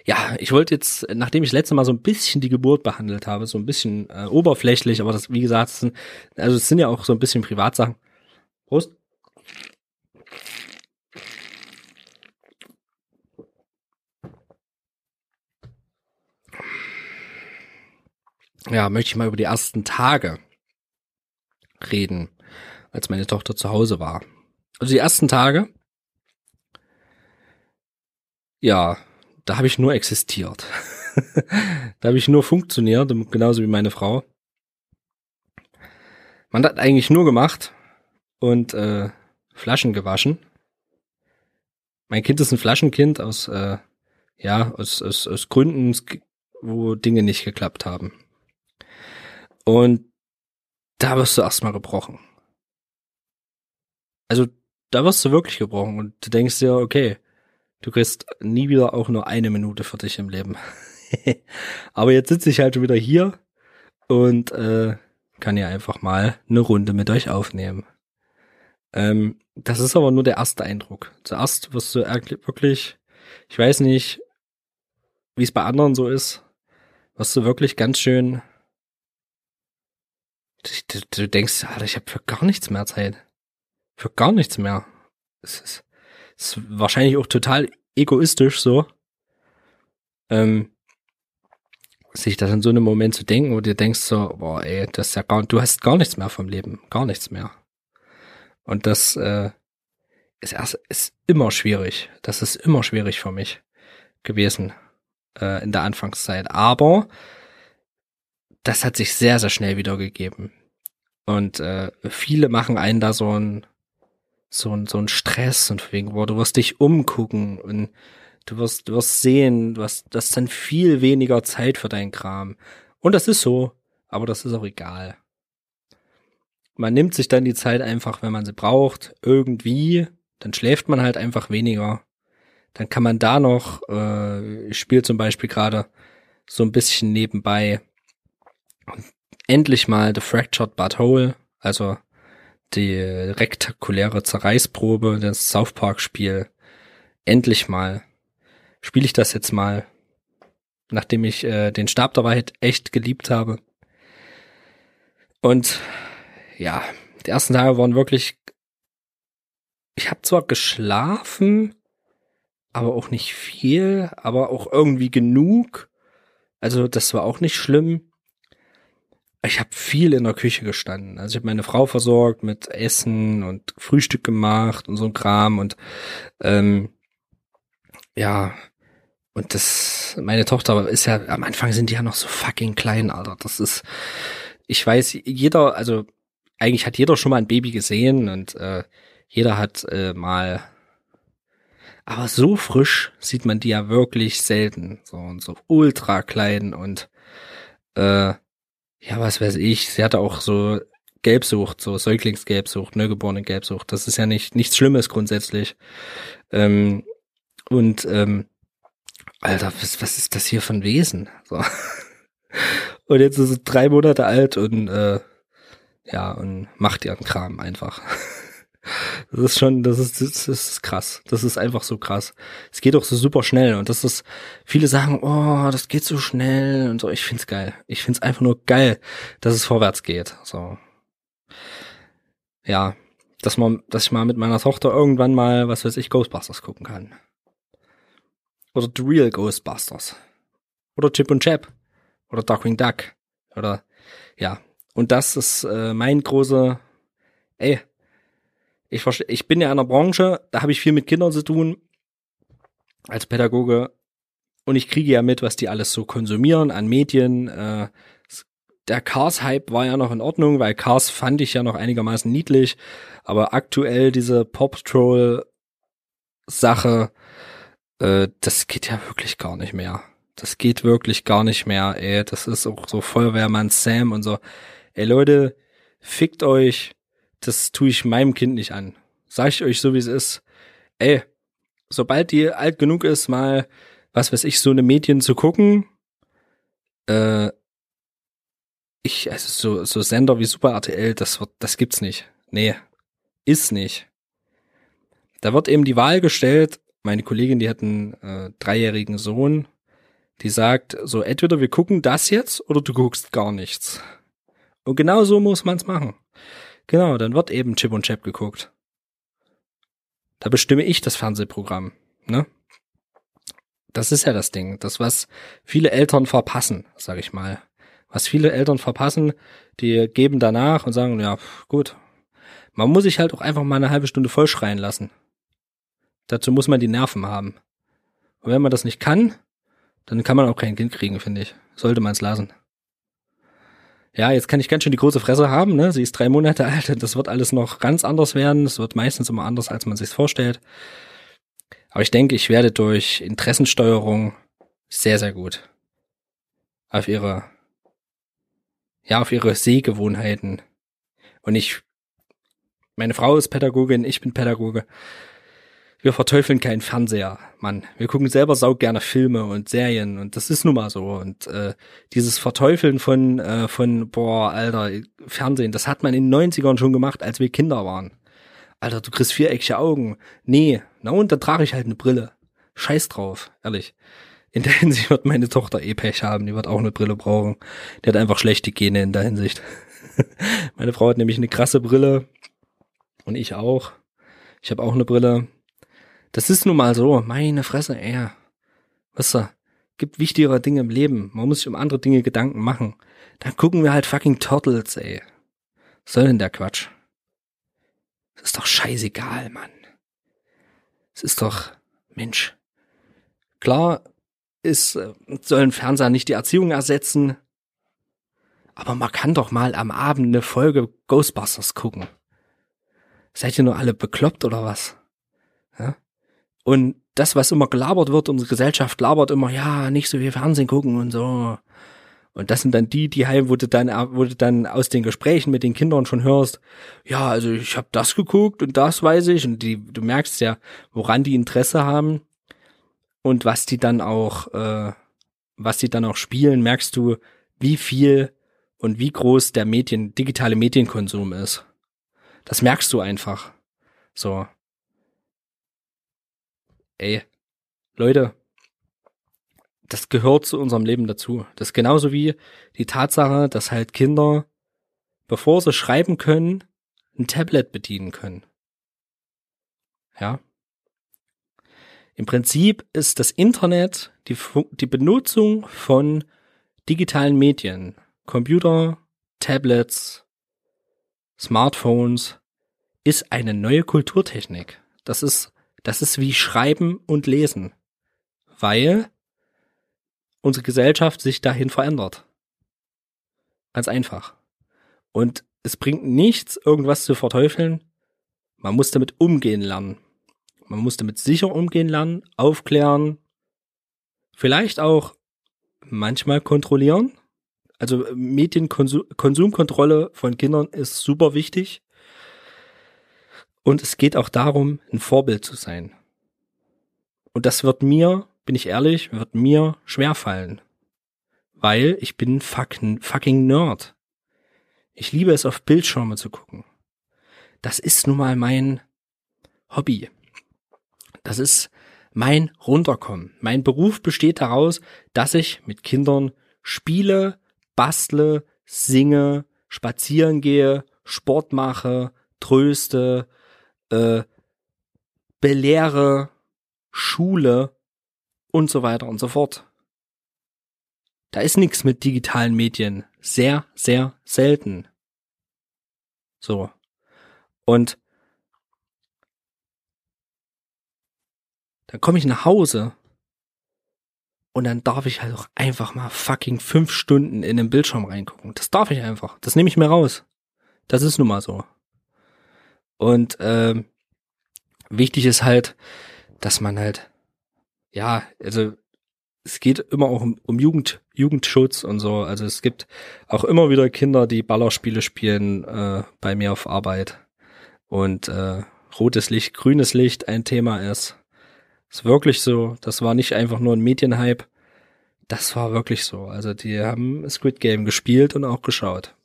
Ja, ich wollte jetzt, nachdem ich das letzte Mal so ein bisschen die Geburt behandelt habe, so ein bisschen äh, oberflächlich, aber das, wie gesagt, sind, also es sind ja auch so ein bisschen Privatsachen. Prost. Ja, möchte ich mal über die ersten Tage reden, als meine Tochter zu Hause war. Also die ersten Tage, ja, da habe ich nur existiert. da habe ich nur funktioniert, genauso wie meine Frau. Man hat eigentlich nur gemacht und äh, Flaschen gewaschen. Mein Kind ist ein Flaschenkind aus, äh, ja, aus, aus, aus Gründen, wo Dinge nicht geklappt haben. Und da wirst du erstmal gebrochen. Also da wirst du wirklich gebrochen und du denkst dir, okay, du kriegst nie wieder auch nur eine Minute für dich im Leben. Aber jetzt sitze ich halt wieder hier und äh, kann ja einfach mal eine Runde mit euch aufnehmen. Ähm, das ist aber nur der erste Eindruck. Zuerst wirst du wirklich, ich weiß nicht, wie es bei anderen so ist, wirst du wirklich ganz schön Du, du denkst, Alter, ich habe für gar nichts mehr Zeit. Für gar nichts mehr. Es ist, ist wahrscheinlich auch total egoistisch so. Ähm, sich das in so einem Moment zu denken, wo du denkst so, boah, ey, das ist ja gar, du hast gar nichts mehr vom Leben, gar nichts mehr. Und das äh, ist erst ist immer schwierig. Das ist immer schwierig für mich gewesen äh, in der Anfangszeit. Aber das hat sich sehr, sehr schnell wieder gegeben. Und äh, viele machen einen da so ein so so ein Stress und wegen, boah, du wirst dich umgucken und du wirst du wirst sehen, du hast das dann viel weniger Zeit für deinen Kram. Und das ist so, aber das ist auch egal. Man nimmt sich dann die Zeit einfach, wenn man sie braucht, irgendwie, dann schläft man halt einfach weniger. Dann kann man da noch, äh, ich spiele zum Beispiel gerade so ein bisschen nebenbei endlich mal The Fractured But Whole, also die rektakuläre Zerreißprobe, das South Park Spiel. Endlich mal spiele ich das jetzt mal, nachdem ich äh, den Stab Wahrheit echt geliebt habe. Und ja, die ersten Tage waren wirklich. Ich habe zwar geschlafen, aber auch nicht viel, aber auch irgendwie genug. Also das war auch nicht schlimm ich habe viel in der Küche gestanden. Also ich habe meine Frau versorgt mit Essen und Frühstück gemacht und so ein Kram und ähm, ja, und das, meine Tochter ist ja, am Anfang sind die ja noch so fucking klein, Alter. Das ist, ich weiß, jeder, also eigentlich hat jeder schon mal ein Baby gesehen und äh, jeder hat äh, mal, aber so frisch sieht man die ja wirklich selten. So und so ultra klein und äh, ja, was weiß ich, sie hatte auch so Gelbsucht, so Säuglingsgelbsucht, neugeborene Gelbsucht. Das ist ja nicht nichts Schlimmes grundsätzlich. Ähm, und ähm, Alter, was, was ist das hier ein Wesen? So. Und jetzt ist sie drei Monate alt und äh, ja, und macht ihren Kram einfach. Das ist schon, das ist, das ist krass. Das ist einfach so krass. Es geht auch so super schnell und das ist, viele sagen, oh, das geht so schnell und so. Ich find's geil. Ich find's einfach nur geil, dass es vorwärts geht. So. Ja, dass man, dass ich mal mit meiner Tochter irgendwann mal, was weiß ich, Ghostbusters gucken kann. Oder The Real Ghostbusters. Oder Chip und Chap. Oder Darkwing Duck. Oder, ja. Und das ist äh, mein großer, ey, ich, ich bin ja in einer Branche, da habe ich viel mit Kindern zu tun, als Pädagoge. Und ich kriege ja mit, was die alles so konsumieren an Medien. Äh, der Cars-Hype war ja noch in Ordnung, weil Cars fand ich ja noch einigermaßen niedlich. Aber aktuell diese Pop Patrol-Sache, äh, das geht ja wirklich gar nicht mehr. Das geht wirklich gar nicht mehr, ey. Das ist auch so Feuerwehrmann Sam und so. Ey Leute, fickt euch das tue ich meinem Kind nicht an. Sag ich euch so, wie es ist. Ey, sobald die alt genug ist, mal, was weiß ich, so eine Medien zu gucken, äh, ich, also so, so Sender wie Super RTL, das wird, das gibt's nicht. Nee, ist nicht. Da wird eben die Wahl gestellt, meine Kollegin, die hat einen äh, dreijährigen Sohn, die sagt, so entweder wir gucken das jetzt oder du guckst gar nichts. Und genau so muss man's machen. Genau, dann wird eben Chip und Chap geguckt. Da bestimme ich das Fernsehprogramm, ne? Das ist ja das Ding, das was viele Eltern verpassen, sag ich mal. Was viele Eltern verpassen, die geben danach und sagen, ja, gut. Man muss sich halt auch einfach mal eine halbe Stunde vollschreien lassen. Dazu muss man die Nerven haben. Und wenn man das nicht kann, dann kann man auch kein Kind kriegen, finde ich. Sollte man es lassen. Ja, jetzt kann ich ganz schön die große Fresse haben, ne? Sie ist drei Monate alt, das wird alles noch ganz anders werden. Es wird meistens immer anders, als man sich vorstellt. Aber ich denke, ich werde durch Interessensteuerung sehr, sehr gut auf ihre, ja, auf ihre Sehgewohnheiten. Und ich, meine Frau ist Pädagogin, ich bin Pädagoge wir verteufeln keinen Fernseher, Mann. Wir gucken selber sau gerne Filme und Serien und das ist nun mal so. Und äh, dieses Verteufeln von, äh, von, boah, Alter, Fernsehen, das hat man in den 90ern schon gemacht, als wir Kinder waren. Alter, du kriegst viereckige Augen. Nee, na und dann trage ich halt eine Brille. Scheiß drauf, ehrlich. In der Hinsicht wird meine Tochter eh Pech haben, die wird auch eine Brille brauchen. Die hat einfach schlechte Gene in der Hinsicht. meine Frau hat nämlich eine krasse Brille und ich auch. Ich habe auch eine Brille das ist nun mal so. Meine Fresse, ey. Weißt du, gibt wichtigere Dinge im Leben. Man muss sich um andere Dinge Gedanken machen. Dann gucken wir halt fucking Turtles, ey. Was soll denn der Quatsch? Das ist doch scheißegal, Mann. Es ist doch, Mensch. Klar ist, äh, soll ein Fernseher nicht die Erziehung ersetzen. Aber man kann doch mal am Abend eine Folge Ghostbusters gucken. Seid ihr nur alle bekloppt oder was? Und das, was immer gelabert wird, unsere Gesellschaft labert immer, ja, nicht so viel Fernsehen gucken und so. Und das sind dann die, die heim, wo du dann, wo du dann aus den Gesprächen mit den Kindern schon hörst, ja, also ich habe das geguckt und das weiß ich. Und die, du merkst ja, woran die Interesse haben und was die dann auch, äh, was die dann auch spielen, merkst du, wie viel und wie groß der Medien, digitale Medienkonsum ist. Das merkst du einfach. So ey, Leute, das gehört zu unserem Leben dazu. Das ist genauso wie die Tatsache, dass halt Kinder, bevor sie schreiben können, ein Tablet bedienen können. Ja. Im Prinzip ist das Internet, die, die Benutzung von digitalen Medien, Computer, Tablets, Smartphones, ist eine neue Kulturtechnik. Das ist das ist wie Schreiben und Lesen, weil unsere Gesellschaft sich dahin verändert. Ganz einfach. Und es bringt nichts, irgendwas zu verteufeln. Man muss damit umgehen lernen. Man muss damit sicher umgehen lernen, aufklären, vielleicht auch manchmal kontrollieren. Also Medienkonsumkontrolle von Kindern ist super wichtig. Und es geht auch darum, ein Vorbild zu sein. Und das wird mir, bin ich ehrlich, wird mir schwerfallen. Weil ich bin fucking, fucking Nerd. Ich liebe es, auf Bildschirme zu gucken. Das ist nun mal mein Hobby. Das ist mein Runterkommen. Mein Beruf besteht daraus, dass ich mit Kindern spiele, bastle, singe, spazieren gehe, Sport mache, tröste, äh, belehre, Schule und so weiter und so fort. Da ist nichts mit digitalen Medien. Sehr, sehr selten. So. Und dann komme ich nach Hause und dann darf ich halt auch einfach mal fucking fünf Stunden in den Bildschirm reingucken. Das darf ich einfach. Das nehme ich mir raus. Das ist nun mal so. Und ähm, wichtig ist halt, dass man halt, ja, also es geht immer auch um, um Jugend, Jugendschutz und so. Also es gibt auch immer wieder Kinder, die Ballerspiele spielen äh, bei mir auf Arbeit. Und äh, rotes Licht, grünes Licht ein Thema ist. Ist wirklich so. Das war nicht einfach nur ein Medienhype. Das war wirklich so. Also die haben Squid Game gespielt und auch geschaut.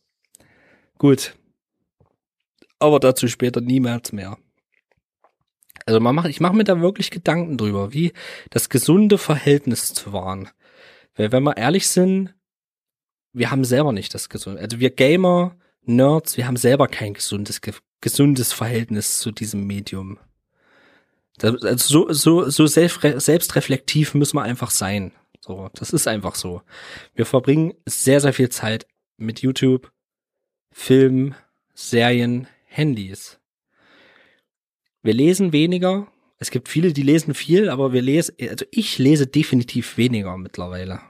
Gut, aber dazu später niemals mehr. Also man macht, ich mache mir da wirklich Gedanken drüber, wie das gesunde Verhältnis zu wahren. Weil wenn wir ehrlich sind, wir haben selber nicht das gesunde, also wir Gamer, Nerds, wir haben selber kein gesundes, gesundes Verhältnis zu diesem Medium. Also so, so, so selbstreflektiv müssen wir einfach sein. So, das ist einfach so. Wir verbringen sehr, sehr viel Zeit mit YouTube, Film, Serien, Handys. Wir lesen weniger. Es gibt viele, die lesen viel, aber wir lesen, also ich lese definitiv weniger mittlerweile.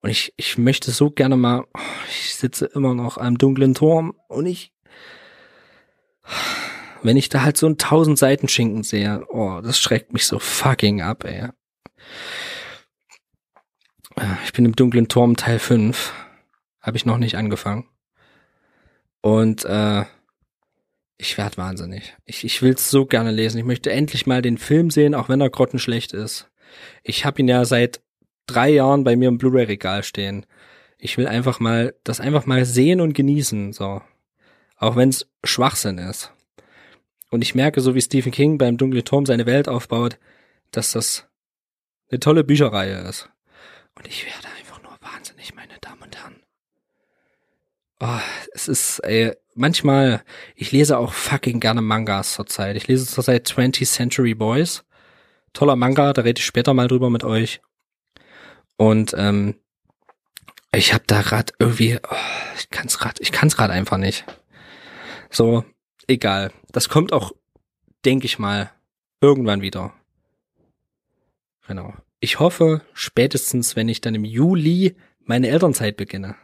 Und ich, ich möchte so gerne mal, ich sitze immer noch am dunklen Turm und ich, wenn ich da halt so einen tausend Seiten Schinken sehe, oh, das schreckt mich so fucking ab, ey. Ich bin im dunklen Turm Teil 5. Habe ich noch nicht angefangen. Und äh, ich werd wahnsinnig. Ich, ich will's so gerne lesen. Ich möchte endlich mal den Film sehen, auch wenn er grottenschlecht ist. Ich habe ihn ja seit drei Jahren bei mir im Blu-ray-Regal stehen. Ich will einfach mal das einfach mal sehen und genießen, so. Auch wenn's Schwachsinn ist. Und ich merke, so wie Stephen King beim Dunkle Turm seine Welt aufbaut, dass das eine tolle Bücherreihe ist. Und ich werde einfach nur wahnsinnig, meine Damen und Herren. Oh, es ist, ey, manchmal, ich lese auch fucking gerne Mangas zurzeit. Ich lese zurzeit 20th Century Boys. Toller Manga, da rede ich später mal drüber mit euch. Und ähm, ich habe da grad irgendwie, oh, ich kann's grad, ich kann's grad einfach nicht. So, egal. Das kommt auch, denke ich mal, irgendwann wieder. Genau. Ich hoffe, spätestens, wenn ich dann im Juli meine Elternzeit beginne.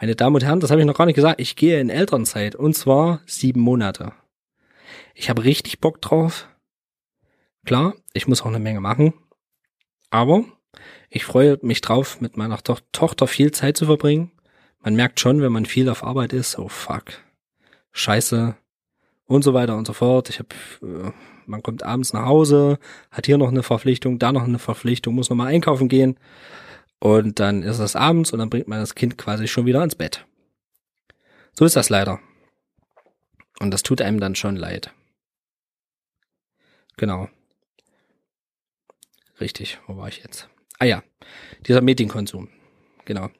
Meine Damen und Herren, das habe ich noch gar nicht gesagt. Ich gehe in Elternzeit und zwar sieben Monate. Ich habe richtig Bock drauf. Klar, ich muss auch eine Menge machen. Aber ich freue mich drauf, mit meiner to Tochter viel Zeit zu verbringen. Man merkt schon, wenn man viel auf Arbeit ist, oh fuck, scheiße und so weiter und so fort. Ich habe, äh, man kommt abends nach Hause, hat hier noch eine Verpflichtung, da noch eine Verpflichtung, muss nochmal einkaufen gehen und dann ist es abends und dann bringt man das Kind quasi schon wieder ins Bett. So ist das leider. Und das tut einem dann schon leid. Genau. Richtig, wo war ich jetzt? Ah ja, dieser Medienkonsum. Genau.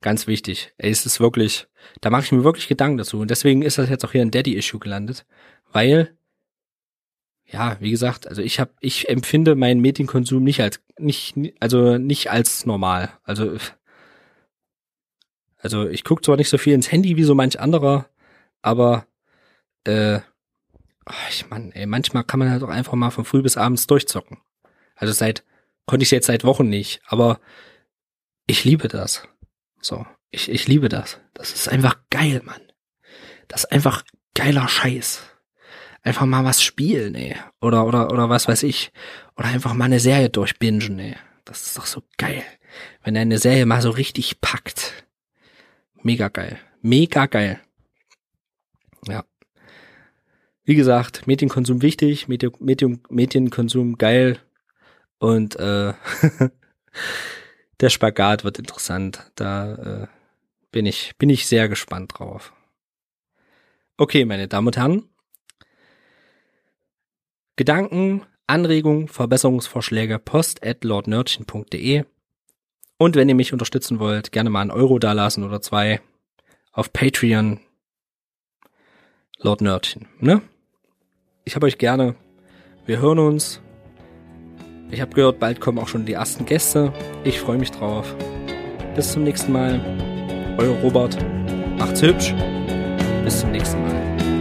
Ganz wichtig. Ey, es ist wirklich, da mache ich mir wirklich Gedanken dazu. Und deswegen ist das jetzt auch hier ein Daddy-Issue gelandet. Weil, ja, wie gesagt, also ich habe, ich empfinde meinen Medienkonsum nicht als, nicht, also nicht als normal. Also, also ich gucke zwar nicht so viel ins Handy wie so manch anderer, aber äh, ich Mann, ey, manchmal kann man halt auch einfach mal von früh bis abends durchzocken. Also seit Konnte ich jetzt seit Wochen nicht, aber ich liebe das. So, ich, ich liebe das. Das ist einfach geil, Mann. Das ist einfach geiler Scheiß. Einfach mal was spielen, ey. Oder, oder, oder was weiß ich. Oder einfach mal eine Serie durchbingen, ey. Das ist doch so geil. Wenn eine Serie mal so richtig packt. Mega geil. Mega geil. Ja. Wie gesagt, Medienkonsum wichtig, Medium, Medium, Medienkonsum geil, und äh, der Spagat wird interessant. Da äh, bin ich bin ich sehr gespannt drauf. Okay, meine Damen und Herren. Gedanken, Anregungen, Verbesserungsvorschläge post at lordnerdchen.de und wenn ihr mich unterstützen wollt, gerne mal einen Euro dalassen oder zwei auf Patreon Lord Nerdchen, ne? Ich hab euch gerne. Wir hören uns. Ich habe gehört, bald kommen auch schon die ersten Gäste. Ich freue mich drauf. Bis zum nächsten Mal. Euer Robert. Macht's hübsch. Bis zum nächsten Mal.